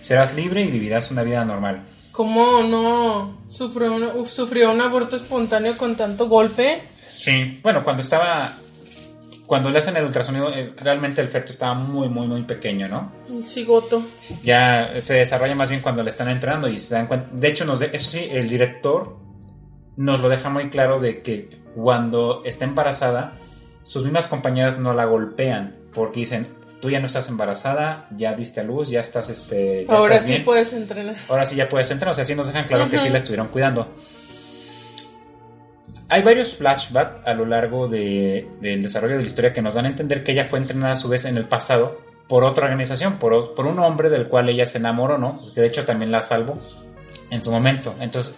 Speaker 1: serás libre y vivirás una vida normal.
Speaker 2: ¿Cómo no sufrió sufrió un aborto espontáneo con tanto golpe?
Speaker 1: Sí, bueno, cuando estaba cuando le hacen el ultrasonido, eh, realmente el feto estaba muy, muy, muy pequeño, ¿no?
Speaker 2: Un cigoto.
Speaker 1: Ya se desarrolla más bien cuando le están entrenando y se dan cuenta. De hecho, nos eso sí, el director nos lo deja muy claro de que cuando está embarazada, sus mismas compañeras no la golpean porque dicen, tú ya no estás embarazada, ya diste a luz, ya estás, este...
Speaker 2: Ahora sí puedes entrenar.
Speaker 1: Ahora sí ya puedes entrenar, o sea, sí nos dejan claro que sí la estuvieron cuidando. Hay varios flashbacks a lo largo del desarrollo de la historia que nos dan a entender que ella fue entrenada a su vez en el pasado por otra organización, por, un hombre del cual ella se enamoró, ¿no? Que de hecho también la salvó en su momento. Entonces,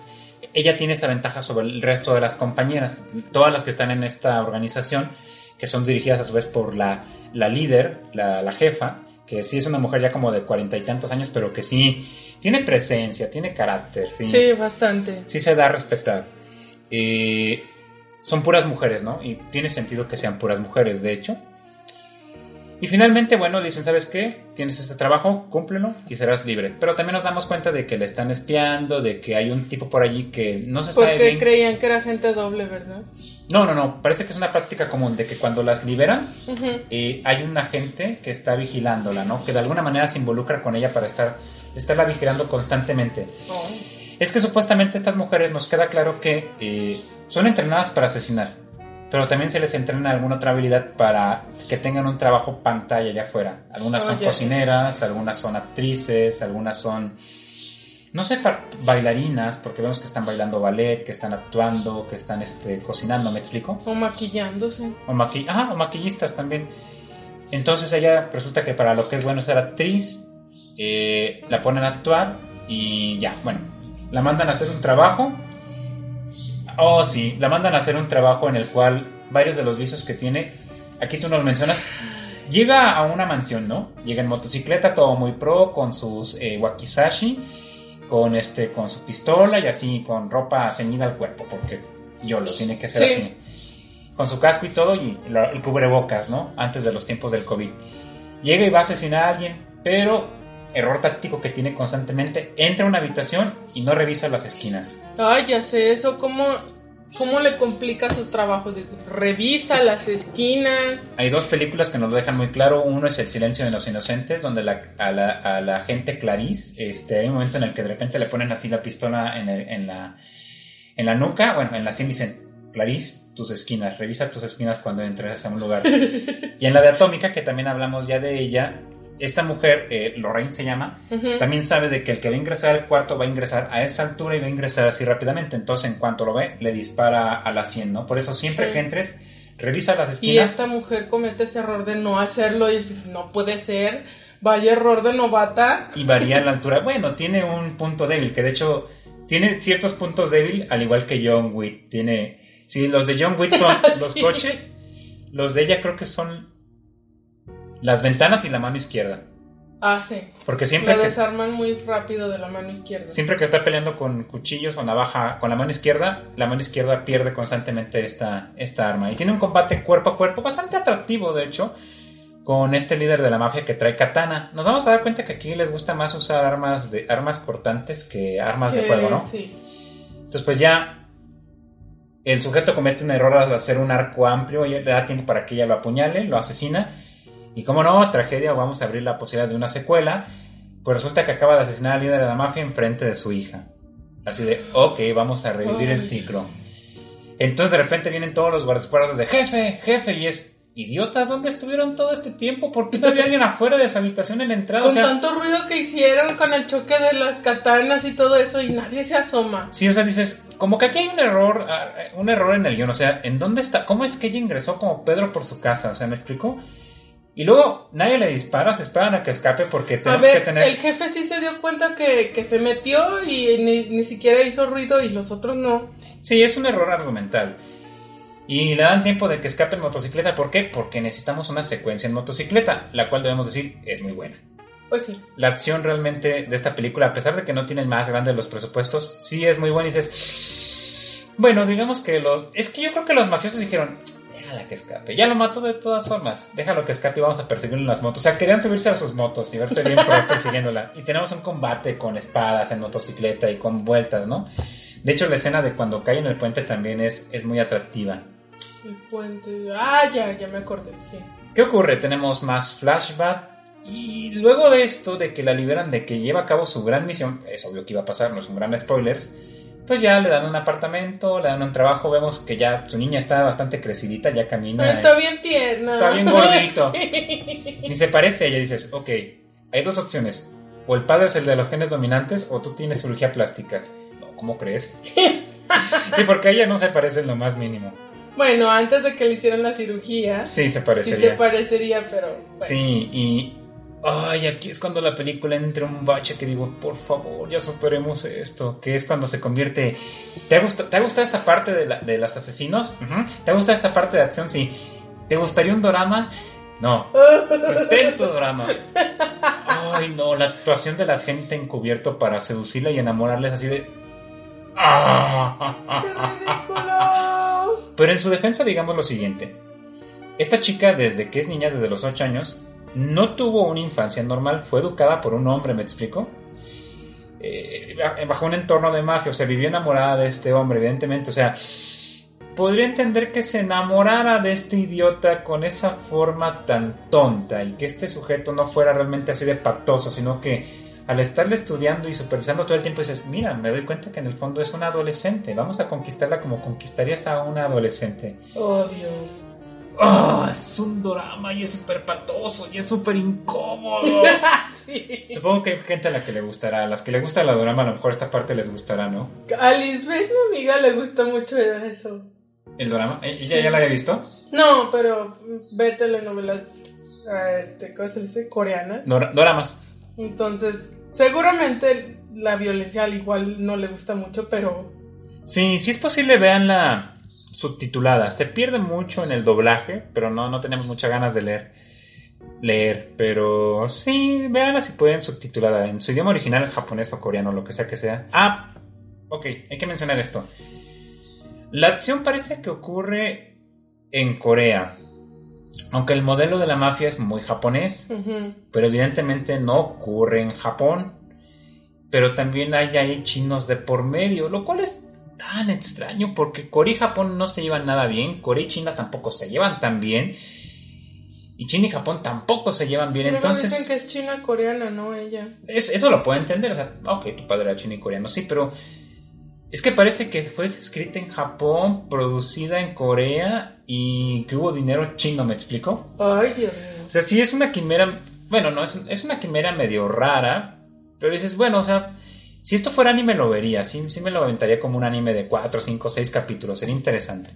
Speaker 1: ella tiene esa ventaja sobre el resto de las compañeras. Todas las que están en esta organización, que son dirigidas a su vez por la, líder, la, jefa, que sí es una mujer ya como de cuarenta y tantos años, pero que sí tiene presencia, tiene carácter. Sí,
Speaker 2: sí bastante.
Speaker 1: Sí se da a respetar. Eh, son puras mujeres, ¿no? Y tiene sentido que sean puras mujeres, de hecho. Y finalmente, bueno, le dicen, ¿sabes qué? Tienes este trabajo, cúmplelo y serás libre. Pero también nos damos cuenta de que le están espiando, de que hay un tipo por allí que no se sabe
Speaker 2: Porque creían que era gente doble, ¿verdad?
Speaker 1: No, no, no. Parece que es una práctica común de que cuando las liberan, eh, hay un agente que está vigilándola, ¿no? Que de alguna manera se involucra con ella para estar, estarla vigilando constantemente.
Speaker 2: Oh.
Speaker 1: Es que supuestamente estas mujeres nos queda claro que eh, son entrenadas para asesinar, pero también se les entrena alguna otra habilidad para que tengan un trabajo pantalla allá afuera. Algunas son cocineras, algunas son actrices, algunas son, no sé, bailarinas, porque vemos que están bailando ballet, que están actuando, que están este, cocinando, ¿me explico?
Speaker 2: O maquillándose.
Speaker 1: O, maqui ah, o maquillistas también. Entonces ella resulta que para lo que es bueno ser actriz, eh, la ponen a actuar y ya, bueno, la mandan a hacer un trabajo. Oh, sí, la mandan a hacer un trabajo en el cual varios de los vicios que tiene, aquí tú nos mencionas, llega a una mansión, ¿no? Llega en motocicleta, todo muy pro, con sus eh, wakizashi, con, este, con su pistola y así, con ropa ceñida al cuerpo, porque yo lo tiene que hacer
Speaker 2: Sí.
Speaker 1: así con su casco y todo y el cubrebocas, ¿no? Antes de los tiempos del COVID. Llega y va a asesinar a alguien, pero error táctico que tiene constantemente, entra a una habitación y no revisa las esquinas.
Speaker 2: Ay, ya sé eso, ¿cómo, cómo le complica sus trabajos? Revisa las esquinas.
Speaker 1: Hay dos películas que nos lo dejan muy claro. Uno es El silencio de los inocentes, donde la- a, la, a la gente Clarice, este, hay un momento en el que de repente le ponen así la pistola en, el- en la, en la nuca, bueno, en la sien dicen, Clarice, tus esquinas, revisa tus esquinas cuando entres a un lugar. y en la de Atómica, que también hablamos ya de ella, esta mujer, eh, Lorraine se llama, también sabe de que el que va a ingresar al cuarto va a ingresar a esa altura y va a ingresar así rápidamente. Entonces, en cuanto lo ve, le dispara a la 100, ¿no? Por eso, siempre
Speaker 2: Sí.
Speaker 1: que entres, revisa las
Speaker 2: Y
Speaker 1: esquinas.
Speaker 2: esta mujer comete ese error de no hacerlo y dice, no puede ser. Vaya error de novata.
Speaker 1: y varía la altura. Bueno, tiene un punto débil, que de hecho tiene ciertos puntos débil, al igual que John Wick. Tiene. Sí, los de John Wick son los
Speaker 2: Sí.
Speaker 1: coches. Los de ella creo que son las ventanas y la mano izquierda.
Speaker 2: Ah, sí.
Speaker 1: Porque siempre
Speaker 2: Lo
Speaker 1: que,
Speaker 2: desarman muy rápido de la mano izquierda.
Speaker 1: siempre que está peleando con cuchillos o navaja con la mano izquierda, la mano izquierda pierde constantemente esta, esta arma. Y tiene un combate cuerpo a cuerpo bastante atractivo, de hecho, con este líder de la mafia que trae katana. Nos vamos a dar cuenta que aquí les gusta más usar armas, de, armas cortantes que armas de fuego, ¿no?
Speaker 2: Sí.
Speaker 1: Entonces, pues ya el sujeto comete un error al hacer un arco amplio, y le da tiempo para que ella lo apuñale, lo asesina. Y como no, tragedia, vamos a abrir la posibilidad de una secuela. Pues resulta que acaba de asesinar al líder de la mafia en frente de su hija. Así de, ok, vamos a revivir el ciclo. Entonces de repente vienen todos los guardaespaldas de jefe, jefe, y es, idiotas, ¿dónde estuvieron todo este tiempo? ¿Por qué no había alguien afuera de su habitación en la entrada? O
Speaker 2: Con
Speaker 1: sea,
Speaker 2: tanto ruido que hicieron con el choque de las katanas y todo eso y nadie se asoma.
Speaker 1: Sí, o sea, dices, como que aquí hay un error, ah, un error en el guion, o sea, ¿en dónde está? ¿Cómo es que ella ingresó como Pedro por su casa? O sea, ¿me explico? Y luego nadie le dispara, se esperan a que escape porque
Speaker 2: A
Speaker 1: tenemos
Speaker 2: ver,
Speaker 1: que tener...
Speaker 2: el jefe sí se dio cuenta que, que se metió y ni, ni siquiera hizo ruido y los otros no.
Speaker 1: Sí, es un error argumental. Y le dan tiempo de que escape en motocicleta, ¿por qué? Porque necesitamos una secuencia en motocicleta, la cual debemos decir es muy buena.
Speaker 2: Pues sí.
Speaker 1: La acción realmente de esta película, a pesar de que no tiene el más grande de los presupuestos, sí es muy buena y dices, bueno, digamos que los... Es que yo creo que los mafiosos dijeron, déjala que escape, ya lo mató de todas formas, déjalo que escape y vamos a perseguirlo en las motos. O sea, querían subirse a sus motos y verse bien pro persiguiéndola. Y tenemos un combate con espadas en motocicleta y con vueltas, ¿no? De hecho, la escena de cuando cae en el puente también es, es muy atractiva.
Speaker 2: El puente. Ah, ya, ya me acordé, sí.
Speaker 1: ¿Qué ocurre? Tenemos más flashback. Y luego de esto, de que la liberan de que lleva a cabo su gran misión, es obvio que iba a pasar, no es un gran spoilers, pues ya le dan un apartamento, le dan un trabajo, vemos que ya su niña está bastante crecidita, ya camina.
Speaker 2: Pero está bien tierna.
Speaker 1: Está bien gordito. Ni se parece, ella dices, ok, hay dos opciones. O el padre es el de los genes dominantes o tú tienes cirugía plástica. No, ¿cómo crees? sí, porque a ella no se parece en lo más mínimo.
Speaker 2: Bueno, antes de que le hicieran la cirugía,
Speaker 1: Sí, se
Speaker 2: sí se
Speaker 1: parecería.
Speaker 2: parecería, pero. bueno.
Speaker 1: Sí, y. Ay, aquí es cuando la película entra en un bache que digo, por favor, ya superemos esto. Que es cuando se convierte. ¿Te ha gustado, ¿te ha gustado esta parte de, la- de los asesinos? ¿Te ha gustado esta parte de acción? Sí. ¿Te gustaría un drama? No. Pues tu drama. Ay, no, la actuación de la gente encubierto para seducirla y enamorarles así de.
Speaker 2: ¡Qué ridículo!
Speaker 1: Pero en su defensa digamos lo siguiente. Esta chica desde que es niña, desde los 8 años, no tuvo una infancia normal, fue educada por un hombre, ¿me explico? Eh, bajo un entorno de mafia, o sea, vivió enamorada de este hombre, evidentemente, o sea, podría entender que se enamorara de este idiota con esa forma tan tonta y que este sujeto no fuera realmente así de patoso, sino que al estarle estudiando y supervisando todo el tiempo dices, mira, me doy cuenta que en el fondo es una adolescente, vamos a conquistarla como conquistarías a una adolescente.
Speaker 2: Oh, Dios.
Speaker 1: Oh, es un drama y es súper patoso y es súper incómodo. Supongo que hay gente a la que le gustará. A las que le gusta la drama, a lo mejor esta parte les gustará, ¿no?
Speaker 2: A Lisbeth, mi amiga, le gusta mucho eso.
Speaker 1: ¿El drama? ¿Ella ya la había visto?
Speaker 2: No, pero ve telenovelas, este, ¿cómo se dice? Coreanas.
Speaker 1: doramas.
Speaker 2: Entonces, seguramente la violencia al igual no le gusta mucho, pero...
Speaker 1: Sí, sí es posible, veanla subtitulada. Se pierde mucho en el doblaje, pero no, no tenemos muchas ganas de leer. Leer, pero sí, veanla si pueden subtitulada en su idioma original, japonés o coreano, lo que sea que sea. Ah, ok, hay que mencionar esto. La acción parece que ocurre en Corea, aunque el modelo de la mafia es muy japonés, pero evidentemente no ocurre en Japón. Pero también hay ahí chinos de por medio, lo cual es tan extraño porque Corea y Japón no se llevan nada bien, Corea y China tampoco se llevan tan bien. Y China y Japón tampoco se llevan bien,
Speaker 2: pero
Speaker 1: entonces...
Speaker 2: Dicen que es China coreana, no ella.
Speaker 1: Es, eso lo puedo entender, o sea, ok, tu padre era chino y coreano, sí, pero es que parece que fue escrita en Japón, producida en Corea y que hubo dinero chino, ¿me explico?
Speaker 2: Ay, Dios mío.
Speaker 1: O sea, sí es una quimera, bueno, no, es, es una quimera medio rara, pero dices, bueno, o sea, si esto fuera anime lo vería, sí, sí me lo aventaría como un anime de 4, 5, 6 capítulos, sería interesante.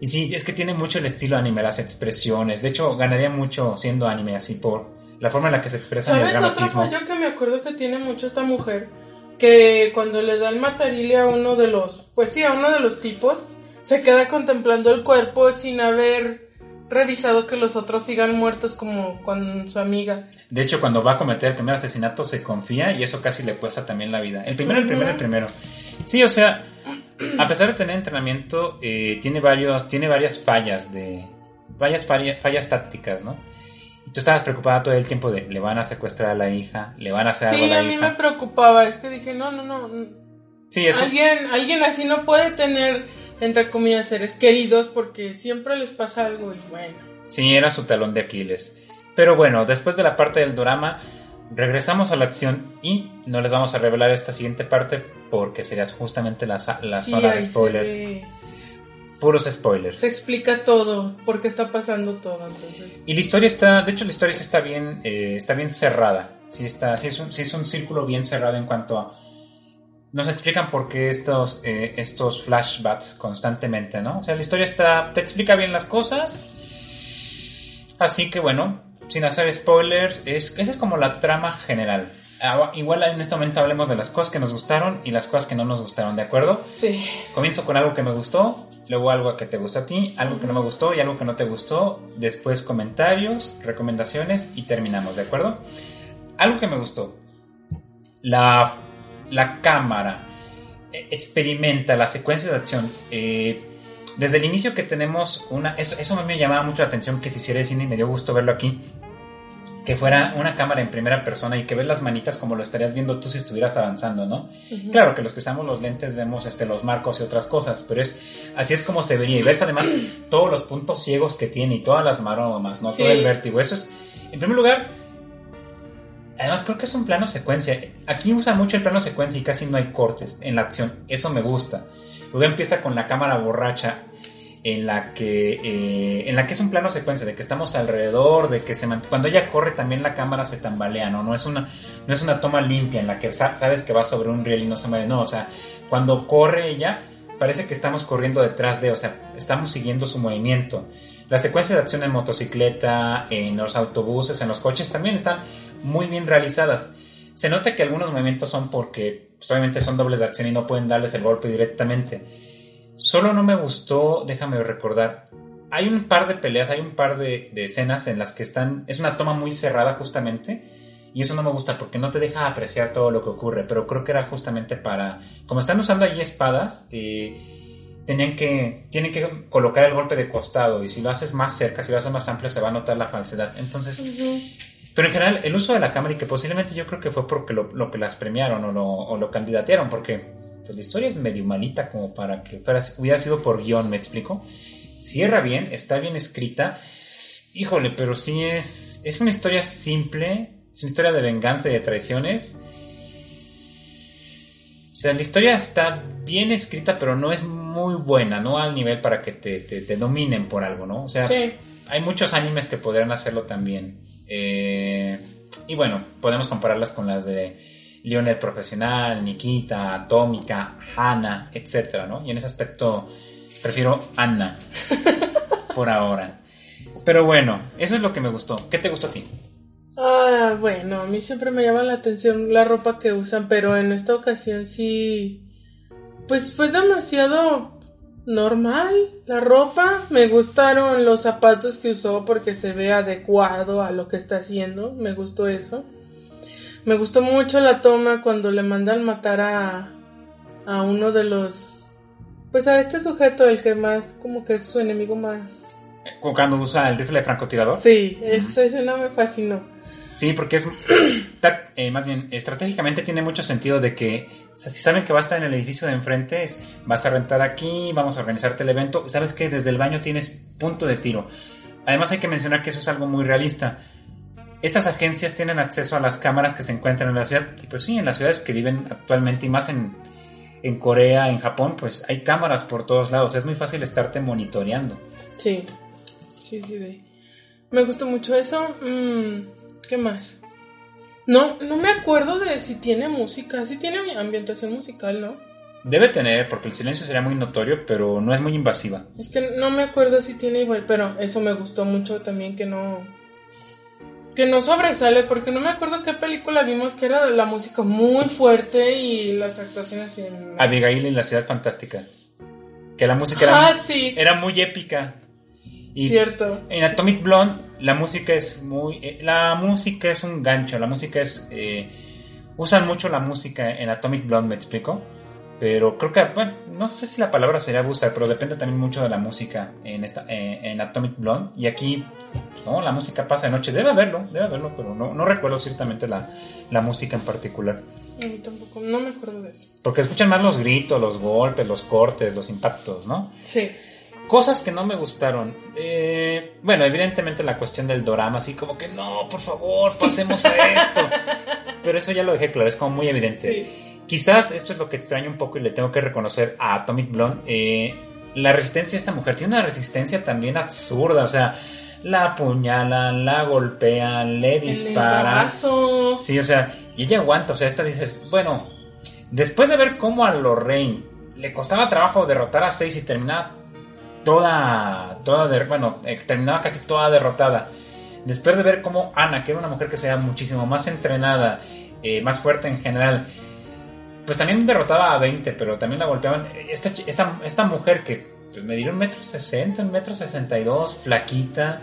Speaker 1: Y sí, es que tiene mucho el estilo anime, las expresiones. De hecho, ganaría mucho siendo anime así por la forma en la que se expresa
Speaker 2: el dramatismo. otro fallo que me acuerdo que tiene mucho esta mujer? Que cuando le da el matarile a uno de los, pues sí, a uno de los tipos, se queda contemplando el cuerpo sin haber revisado que los otros sigan muertos como con su amiga.
Speaker 1: De hecho, cuando va a cometer el primer asesinato se confía y eso casi le cuesta también la vida. El primero, el primero, el primero. Sí, o sea, a pesar de tener entrenamiento, eh, tiene, varios, tiene varias fallas de... Varias fallas, tácticas, ¿no? Y tú estabas preocupada todo el tiempo de le van a secuestrar a la hija, le van a hacer algo a la hija.
Speaker 2: Sí, a mí me preocupaba, es que dije, no, no, no. Sí, eso... alguien, alguien así no puede tener entre comillas, seres queridos porque siempre les pasa algo y bueno.
Speaker 1: Sí, era su talón de Aquiles. Pero bueno, después de la parte del drama, regresamos a la acción y no les vamos a revelar esta siguiente parte porque sería justamente la, la zona de spoilers. Puros spoilers.
Speaker 2: Se explica todo, por qué está pasando todo, entonces.
Speaker 1: Y la historia está, de hecho la historia está bien, eh, está bien cerrada. Sí, está, sí es, un, sí es un círculo bien cerrado en cuanto a nos explican por qué estos, eh, estos flashbacks constantemente, ¿no? O sea, la historia está, te explica bien las cosas. Así que bueno, sin hacer spoilers, es, esa es como la trama general. Ah, igual en este momento hablemos de las cosas que nos gustaron y las cosas que no nos gustaron, ¿de acuerdo?
Speaker 2: Sí.
Speaker 1: Comienzo con algo que me gustó, luego algo que te gustó a ti, algo que no me gustó y algo que no te gustó, después comentarios, recomendaciones y terminamos, ¿de acuerdo? Algo que me gustó. La la cámara eh, experimenta la secuencia de acción. Eh, desde el inicio que tenemos una... Eso, eso me llamaba mucho la atención que se hiciera cine y me dio gusto verlo aquí. Que fuera una cámara en primera persona y que ves las manitas como lo estarías viendo tú si estuvieras avanzando, ¿no? Claro que los que usamos los lentes vemos este, los marcos y otras cosas, pero es así es como se vería. Y ves además todos los puntos ciegos que tiene y todas las maromas, ¿no? Todo el vértigo. Eso es, en primer lugar, Además, creo que es un plano secuencia. Aquí usa mucho el plano secuencia y casi no hay cortes en la acción. Eso me gusta. Luego empieza con la cámara borracha en la que eh, en la que es un plano secuencia de que estamos alrededor de que se cuando ella corre también la cámara se tambalea no no es una no es una toma limpia en la que sabes que va sobre un riel y no se mueve no o sea cuando corre ella parece que estamos corriendo detrás de o sea estamos siguiendo su movimiento la secuencia de acción en motocicleta en los autobuses en los coches también están muy bien realizadas. Se nota que algunos movimientos son porque pues, obviamente son dobles de acción y no pueden darles el golpe directamente. Solo no me gustó, déjame recordar, hay un par de peleas, hay un par de, escenas en las que están, es una toma muy cerrada justamente, y eso no me gusta porque no te deja apreciar todo lo que ocurre, pero creo que era justamente para, como están usando ahí espadas, eh, tenían que, tienen que colocar el golpe de costado y si lo haces más cerca, si lo haces más amplio, se va a notar la falsedad. Entonces, pero en general, el uso de la cámara y que posiblemente yo creo que fue porque lo, que las premiaron o lo, o lo candidatearon, porque pues, la historia es medio malita como para que hubiera sido por guion, ¿me explico? Cierra bien, está bien escrita. Híjole, pero sí es, es una historia simple, es una historia de venganza y de traiciones o sea, la historia está bien escrita, pero no es muy buena, no al nivel para que te, dominen por algo, ¿no? O sea, hay muchos animes que podrían hacerlo también. Eh, y bueno, podemos compararlas con las de Lionel Profesional, Nikita, Atómica, Hana, etcétera, ¿no? Y en ese aspecto prefiero Anna por ahora. Pero bueno, eso es lo que me gustó. ¿Qué te gustó a ti?
Speaker 2: Ah, bueno, a mí siempre me llama la atención la ropa que usan, pero en esta ocasión sí. Pues fue demasiado normal la ropa. Me gustaron los zapatos que usó porque se ve adecuado a lo que está haciendo. Me gustó eso. Me gustó mucho la toma cuando le mandan matar a, a uno de los. Pues a este sujeto, el que más, como que es su enemigo más.
Speaker 1: Cuando usa el rifle de francotirador.
Speaker 2: Sí, esa escena me fascinó.
Speaker 1: Sí, porque es eh, más bien estratégicamente tiene mucho sentido de que si saben que va a estar en el edificio de enfrente, es, vas a rentar aquí, vamos a organizarte el evento, sabes que desde el baño tienes punto de tiro. Además hay que mencionar que eso es algo muy realista. Estas agencias tienen acceso a las cámaras que se encuentran en la ciudad, y pues sí, en las ciudades que viven actualmente y más en, en Corea, en Japón, pues hay cámaras por todos lados, es muy fácil estarte monitoreando.
Speaker 2: Sí, sí, sí. Me gustó mucho eso. Mm, ¿Qué más? No, no me acuerdo de si tiene música, si tiene ambientación musical, ¿no?
Speaker 1: Debe tener, porque el silencio sería muy notorio, pero no es muy invasiva.
Speaker 2: Es que no me acuerdo si tiene igual, pero eso me gustó mucho también que no. Que no sobresale, porque no me acuerdo qué película vimos que era la música muy fuerte y las actuaciones en.
Speaker 1: Abigail en la ciudad fantástica. Que la música era, ah, era muy épica.
Speaker 2: Y Cierto.
Speaker 1: En Atomic Blonde la música es muy... Eh, la música es un gancho, la música es... Eh, usan mucho la música en Atomic Blonde, me explico. Pero creo que, bueno, no sé si la palabra sería abusar, pero depende también mucho de la música en, esta, eh, en Atomic Blonde. Y aquí, no, la música pasa de noche. Debe haberlo, debe haberlo, pero no, no recuerdo ciertamente la, la música en particular.
Speaker 2: A mí tampoco, no me acuerdo de eso.
Speaker 1: Porque escuchan más los gritos, los golpes, los cortes, los impactos, ¿no?
Speaker 2: Sí.
Speaker 1: Cosas que no me gustaron. Eh, bueno, evidentemente la cuestión del drama, así como que no, por favor, pasemos a esto. Pero eso ya lo dejé claro, es como muy evidente. Quizás esto es lo que extraño un poco y le tengo que reconocer a Atomic Blonde. Eh, la resistencia de esta mujer tiene una resistencia también absurda, o sea, la apuñalan, la golpean, le disparan. Sí, o sea, y ella aguanta, o sea, esta dices, bueno, después de ver cómo a Lorraine le costaba trabajo derrotar a Seis y terminar toda, toda bueno, eh, terminaba casi toda derrotada. Después de ver cómo Ana, que era una mujer que se muchísimo más entrenada, eh, más fuerte en general, pues también derrotaba a 20, pero también la golpeaban. Esta, esta, esta mujer que pues, me dio un metro sesenta, un metro sesenta y dos, flaquita.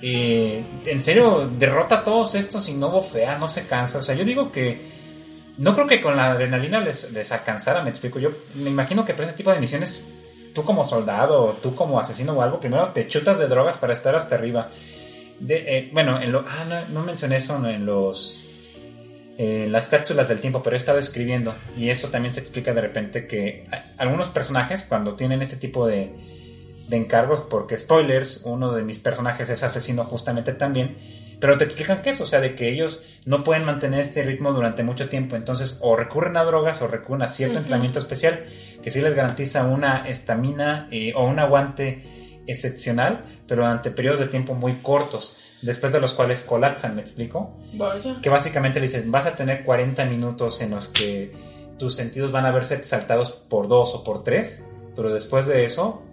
Speaker 1: Eh, en serio, derrota a todos estos y no fea, no se cansa. O sea, yo digo que no creo que con la adrenalina les, les alcanzara, me explico. Yo me imagino que para ese tipo de misiones tú como soldado, tú como asesino o algo, primero te chutas de drogas para estar hasta arriba. De, eh, bueno, en lo, ah, no, mencioné eso en los en las cápsulas del tiempo, pero he estado escribiendo y eso también se explica de repente que algunos personajes cuando tienen este tipo de, de encargos, porque spoilers, uno de mis personajes es asesino justamente también, pero te explican que eso, o sea, de que ellos no pueden mantener este ritmo durante mucho tiempo, entonces o recurren a drogas o recurren a cierto entrenamiento especial que sí les garantiza una estamina eh, o un aguante excepcional, pero durante periodos de tiempo muy cortos, después de los cuales colapsan, ¿me explico? Que básicamente le dicen, vas a tener 40 minutos en los que tus sentidos van a verse saltados por dos o por tres, pero después de eso,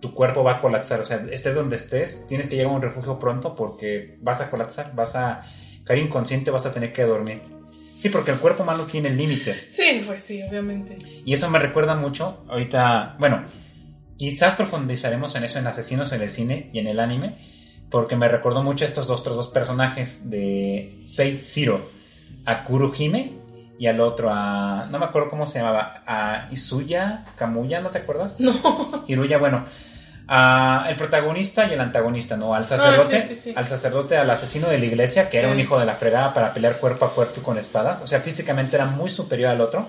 Speaker 1: tu cuerpo va a colapsar, o sea, estés donde estés, tienes que llegar a un refugio pronto porque vas a colapsar, vas a caer inconsciente, vas a tener que dormir. Sí, porque el cuerpo humano tiene límites.
Speaker 2: Sí, pues sí, obviamente.
Speaker 1: Y eso me recuerda mucho, ahorita, bueno, quizás profundizaremos en eso en Asesinos en el cine y en el anime, porque me recordó mucho a estos otros dos personajes de Fate Zero, a Kurohime y al otro a. No me acuerdo cómo se llamaba. A Isuya, Kamuya, ¿no te acuerdas?
Speaker 2: No.
Speaker 1: Hiruya, bueno. A el protagonista y el antagonista, ¿no? Al sacerdote,
Speaker 2: Ah, sí, sí, sí.
Speaker 1: al sacerdote, al asesino de la iglesia, que era un
Speaker 2: Sí.
Speaker 1: hijo de la fregada para pelear cuerpo a cuerpo y con espadas. O sea, físicamente era muy superior al otro.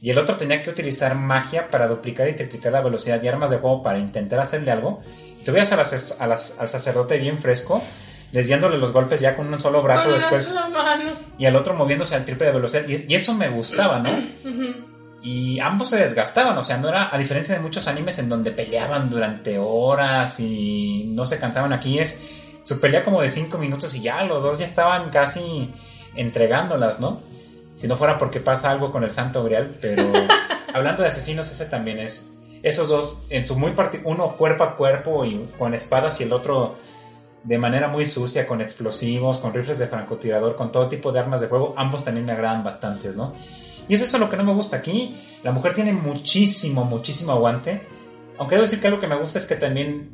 Speaker 1: Y el otro tenía que utilizar magia para duplicar y triplicar la velocidad y armas de juego para intentar hacerle algo. Y tú veías al, al sacerdote bien fresco, desviándole los golpes ya con un solo brazo
Speaker 2: Con
Speaker 1: después. Y al otro moviéndose al triple de velocidad. Y, y eso me gustaba, ¿no?
Speaker 2: Ujú.
Speaker 1: Y ambos se desgastaban, o sea, no era, a diferencia de muchos animes en donde peleaban durante horas y no se cansaban, aquí es su pelea como de 5 minutos y ya los dos ya estaban casi entregándolas, ¿no? Si no fuera porque pasa algo con el Santo Grial, pero hablando de asesinos, ese también es. Esos dos, en su muy parti uno cuerpo a cuerpo y con espadas y el otro de manera muy sucia, con explosivos, con rifles de francotirador, con todo tipo de armas de fuego, ambos también me agradan bastantes, ¿no? Y es eso lo que no me gusta aquí. La mujer tiene muchísimo, muchísimo aguante. Aunque debo decir que algo que me gusta es que también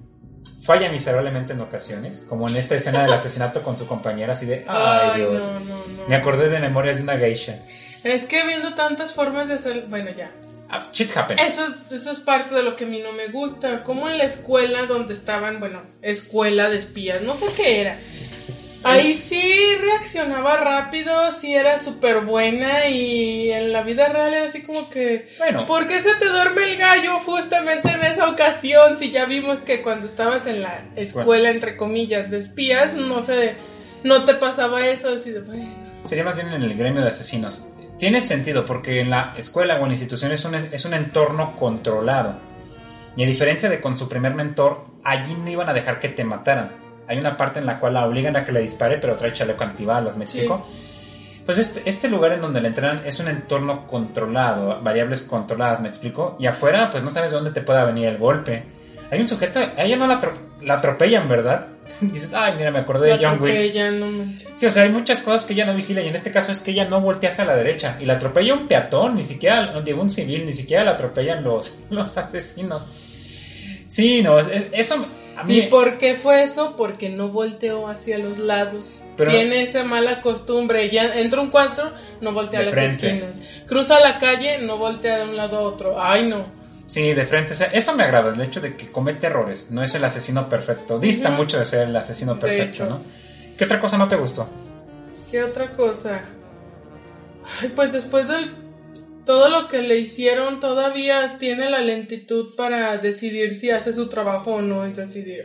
Speaker 1: falla miserablemente en ocasiones, como en esta escena del asesinato con su compañera, así de, ay,
Speaker 2: Ay,
Speaker 1: Dios.
Speaker 2: no, no, no.
Speaker 1: Me acordé de Memorias de una Geisha.
Speaker 2: Es que viendo tantas formas de hacer. Bueno, ya.
Speaker 1: Ah, shit happens.
Speaker 2: Eso es, eso es parte de lo que a mí no me gusta. Como en la escuela donde estaban, bueno, escuela de espías, no sé qué era. Ahí
Speaker 1: Es-
Speaker 2: sí reaccionaba rápido, sí era súper buena y en la vida real era así como que...
Speaker 1: Bueno,
Speaker 2: ¿Por qué se te duerme el gallo justamente en esa ocasión? Si ya vimos que cuando estabas en la escuela, entre comillas, de espías, no sé, no te pasaba eso, así de, bueno.
Speaker 1: sería más bien en el gremio de asesinos. Tiene sentido porque en la escuela o en la institución es un, es un entorno controlado. Y a diferencia de con su primer mentor, allí no iban a dejar que te mataran. Hay una parte en la cual la obligan a que le dispare, pero trae chaleco antibalas, ¿me
Speaker 2: Sí.
Speaker 1: explico? Pues este, este lugar en donde le entrenan es un entorno controlado, variables controladas, ¿me explico? Y afuera, pues no sabes de dónde te pueda venir el golpe. Hay un sujeto, a ella no la, atro- la atropellan, ¿verdad? Dices, ay, mira, me acordé de John Wick.
Speaker 2: no.
Speaker 1: Sí, o sea, hay muchas cosas que ella no vigila y en este caso es que ella no voltea hacia la derecha y la atropella un peatón, ni siquiera, no digo un civil, ni siquiera la atropellan los, los asesinos. Sí, no, es- es- eso.
Speaker 2: ¿Y por qué fue eso? Porque no volteó hacia los lados.
Speaker 1: Pero-
Speaker 2: Tiene esa mala costumbre. Ya entra un cuarto, no voltea a las
Speaker 1: frente.
Speaker 2: esquinas. Cruza la calle, no voltea de un lado a otro. Ay, no.
Speaker 1: Sí, de frente, o sea, eso me agrada, el hecho de que comete errores, no es el asesino perfecto, dista mucho de ser el asesino perfecto. ¿no? ¿Qué otra cosa no te gustó?
Speaker 2: ¿Qué otra cosa? Ay, pues después de todo lo que le hicieron, todavía tiene la lentitud para decidir si hace su trabajo o no y decidir.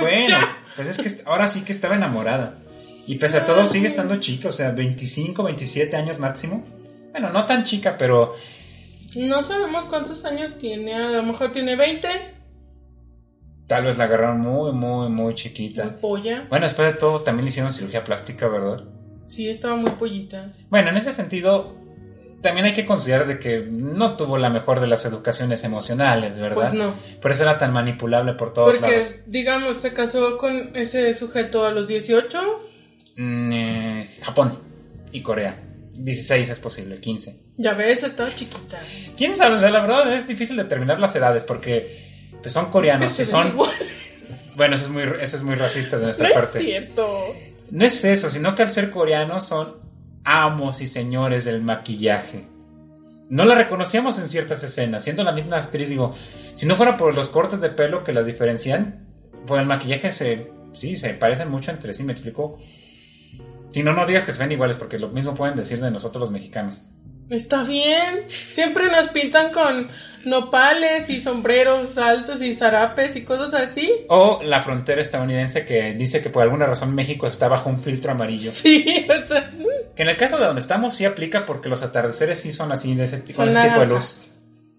Speaker 1: Bueno,
Speaker 2: ¡Ya!
Speaker 1: pues es que ahora sí que estaba enamorada. Y pese a todo sigue estando chica, o sea, 25, 27 años máximo. Bueno, no tan chica, pero
Speaker 2: No sabemos cuántos años tiene. A lo mejor tiene 20.
Speaker 1: tal vez la agarraron muy, muy, muy chiquita.
Speaker 2: Muy polla.
Speaker 1: Bueno, después de todo también le hicieron cirugía plástica, ¿verdad?
Speaker 2: Sí, estaba muy pollita.
Speaker 1: Bueno, en ese sentido, también hay que considerar de que no tuvo la mejor de las educaciones emocionales, ¿verdad?
Speaker 2: Pues no.
Speaker 1: Por eso era tan manipulable por todos
Speaker 2: Porque,
Speaker 1: lados.
Speaker 2: digamos, se casó con ese sujeto a los 18.
Speaker 1: Mm, eh, Japón y Corea. 16 es posible, 15.
Speaker 2: Ya ves, estaba chiquita.
Speaker 1: ¿Quién sabe? O sea, la verdad es difícil determinar las edades porque pues, son coreanos
Speaker 2: Es que se
Speaker 1: son...
Speaker 2: igual.
Speaker 1: Bueno, eso es muy, eso es muy racista de nuestra
Speaker 2: No es
Speaker 1: parte.
Speaker 2: cierto.
Speaker 1: No es eso, sino que al ser coreanos son amos y señores del maquillaje. No la reconocíamos en ciertas escenas, siendo la misma actriz, digo, si no fuera por los cortes de pelo que las diferencian, por el maquillaje se, sí, se parecen mucho entre sí, me explico. Si no, no digas que se ven iguales, porque lo mismo pueden decir de nosotros los mexicanos.
Speaker 2: Está bien. Siempre nos pintan con nopales y sombreros altos y zarapes y cosas así.
Speaker 1: O la frontera estadounidense que dice que por alguna razón México está bajo un filtro amarillo.
Speaker 2: Sí, o sea.
Speaker 1: Que en el caso de donde estamos sí aplica porque los atardeceres sí son así, de ese, tipo de luz.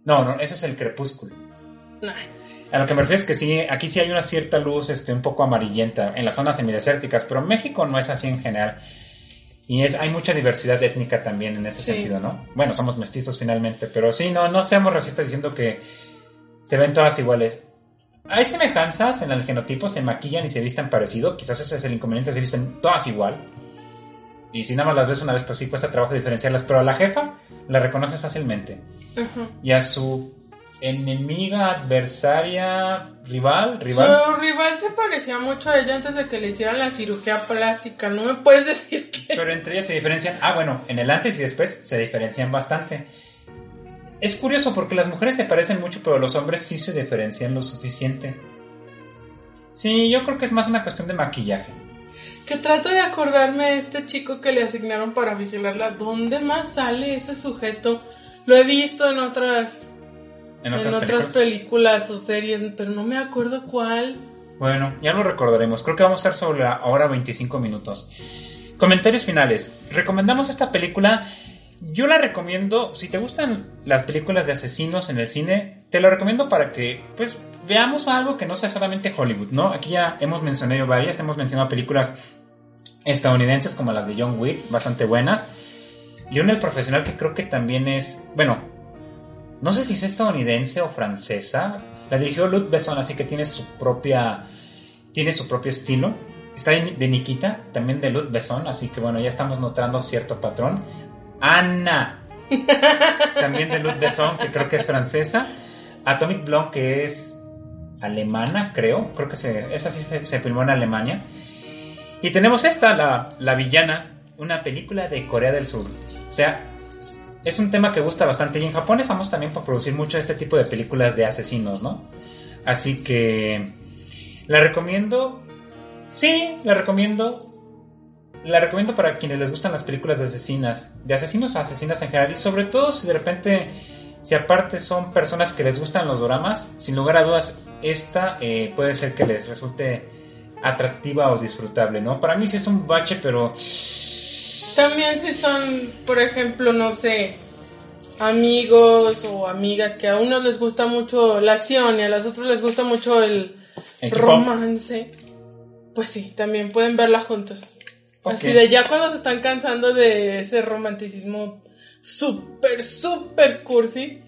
Speaker 1: No, no, ese es el crepúsculo.
Speaker 2: nah.
Speaker 1: A lo que me refiero es que sí, aquí sí hay una cierta luz este, un poco amarillenta en las zonas semidesérticas, pero México no es así en general. Y es, hay mucha diversidad étnica también en ese
Speaker 2: Sí.
Speaker 1: sentido, ¿no? Bueno, somos mestizos finalmente, pero sí, no, no seamos racistas diciendo que se ven todas iguales. Hay semejanzas en el genotipo, se maquillan y se visten parecido. Quizás ese es el inconveniente, se visten todas igual. Y si nada más las ves una vez, pues sí cuesta trabajo diferenciarlas. Pero a la jefa la reconoces fácilmente.
Speaker 2: Ajá.
Speaker 1: Y a su enemiga, adversaria, rival, rival.
Speaker 2: Su rival se parecía mucho a ella antes de que le hicieran la cirugía plástica. No me puedes decir que.
Speaker 1: Pero entre ellas se diferencian. Ah, bueno, en el antes y después se diferencian bastante. Es curioso porque las mujeres se parecen mucho, pero los hombres sí se diferencian lo suficiente. Sí, yo creo que es más una cuestión de maquillaje.
Speaker 2: Que trato de acordarme de este chico que le asignaron para vigilarla. ¿Dónde más sale ese sujeto? Lo he visto en otras en otras, películas? o series, pero no me acuerdo cuál.
Speaker 1: Bueno, ya lo recordaremos. Creo que vamos a estar sobre la hora 25 minutos. Comentarios finales. Recomendamos esta película. Yo la recomiendo, si te gustan las películas de asesinos en el cine, te la recomiendo para que pues veamos algo que no sea solamente Hollywood, ¿no? Aquí ya hemos mencionado varias, hemos mencionado películas estadounidenses como las de John Wick, bastante buenas. Y una el profesional que creo que también es, bueno, no sé si es estadounidense o francesa. La dirigió Luc Besson, así que tiene su propia, tiene su propio estilo. Está de Nikita, también de Luc Besson, así que bueno, ya estamos notando cierto patrón. Anna, también de Luc Besson, que creo que es francesa. Atomic Blonde, que es alemana, creo. Creo que se, esa sí se, filmó en Alemania. Y tenemos esta, la, la villana, una película de Corea del Sur. O sea, es un tema que gusta bastante y en Japón es famoso también por producir mucho este tipo de películas de asesinos, ¿no? Así que la recomiendo. Sí, la recomiendo. La recomiendo para quienes les gustan las películas de asesinas, de asesinos a asesinas en general y sobre todo si de repente, si aparte son personas que les gustan los dramas, sin lugar a dudas esta eh, puede ser que les resulte atractiva o disfrutable, ¿no? Para mí sí es un bache, pero
Speaker 2: también si son, por ejemplo, no sé, amigos o amigas que a unos les gusta mucho la acción y a los otros les gusta mucho el, romance, pues sí, también pueden verla juntos. Así de ya cuando se están cansando de ese romanticismo súper, súper cursi,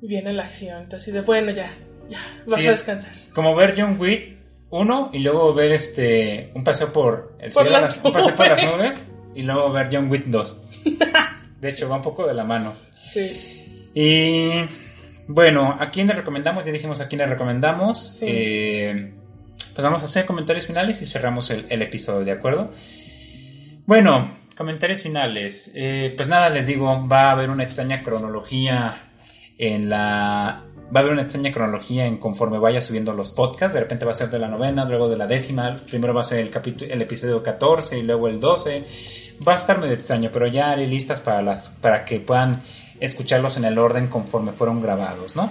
Speaker 2: viene la acción. Así de, bueno, ya, ya, vas a descansar.
Speaker 1: Como ver John Wick uno y luego ver este un paseo por el cielo, un paseo por las nubes y luego ver John Wick 2. De hecho, va un poco de la mano.
Speaker 2: Sí.
Speaker 1: Y bueno, ¿a quién le recomendamos? Ya dijimos a quién le recomendamos. Eh, pues vamos a hacer comentarios finales y cerramos el, episodio, ¿de acuerdo? Bueno, comentarios finales. Eh, pues nada, les digo, va a haber una extraña cronología en la... Va a haber una extraña cronología en conforme vaya subiendo los podcasts. De repente va a ser de la novena, luego de la décima. Primero va a ser el, capítulo, el episodio 14 y luego el 12 va a estar medio extraño, pero ya haré listas para, las, para que puedan escucharlos en el orden conforme fueron grabados, ¿no?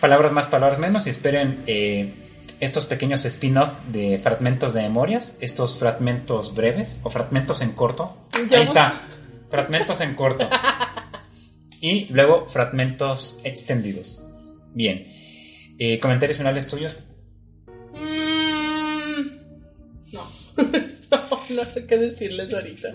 Speaker 1: Palabras más, palabras menos y esperen eh, estos pequeños spin-off de fragmentos de memorias, estos fragmentos breves o fragmentos en corto. Ahí está, fragmentos en corto. y luego fragmentos extendidos. Bien. Eh, ¿Comentarios finales tuyos?
Speaker 2: no sé qué decirles ahorita.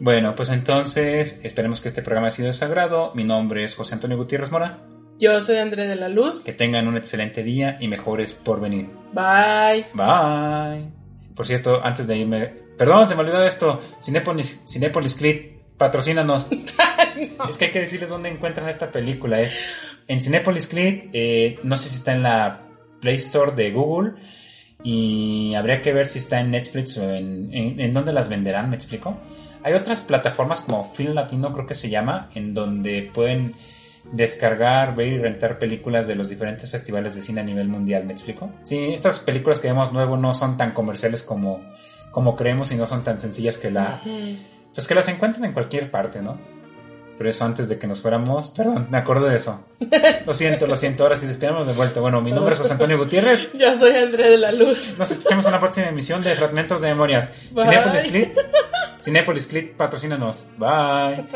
Speaker 1: Bueno, pues entonces esperemos que este programa haya sido de sagrado. Mi nombre es José Antonio Gutiérrez Mora.
Speaker 2: Yo soy André de la Luz.
Speaker 1: Que tengan un excelente día y mejores por venir.
Speaker 2: Bye.
Speaker 1: Bye. Por cierto, antes de irme, perdón, se me olvidó esto. Cinepolis, Cinepolis Click, patrocínanos. Es que hay que decirles dónde encuentran esta película. Es en Cinepolis Click, eh, no sé si está en la Play Store de Google y habría que ver si está en Netflix o en, en, dónde las venderán, ¿me explico? Hay otras plataformas como Film Latino, creo que se llama, en donde pueden descargar, ver y rentar películas de los diferentes festivales de cine a nivel mundial, ¿me explico? Sí, estas películas que vemos nuevo no son tan comerciales como, como creemos y no son tan sencillas que la... Pues que las encuentren en cualquier parte, ¿no? Pero eso antes de que nos fuéramos. Perdón, me acuerdo de eso. Lo siento, lo siento. Ahora sí despedimos de vuelta. Bueno, mi nombre es José Antonio Gutiérrez.
Speaker 2: Yo soy André de la Luz.
Speaker 1: Nos escuchamos en la próxima emisión de Fragmentos de Memorias. Cinepolis Clip. Cinepolis Clip, patrocínanos. Bye.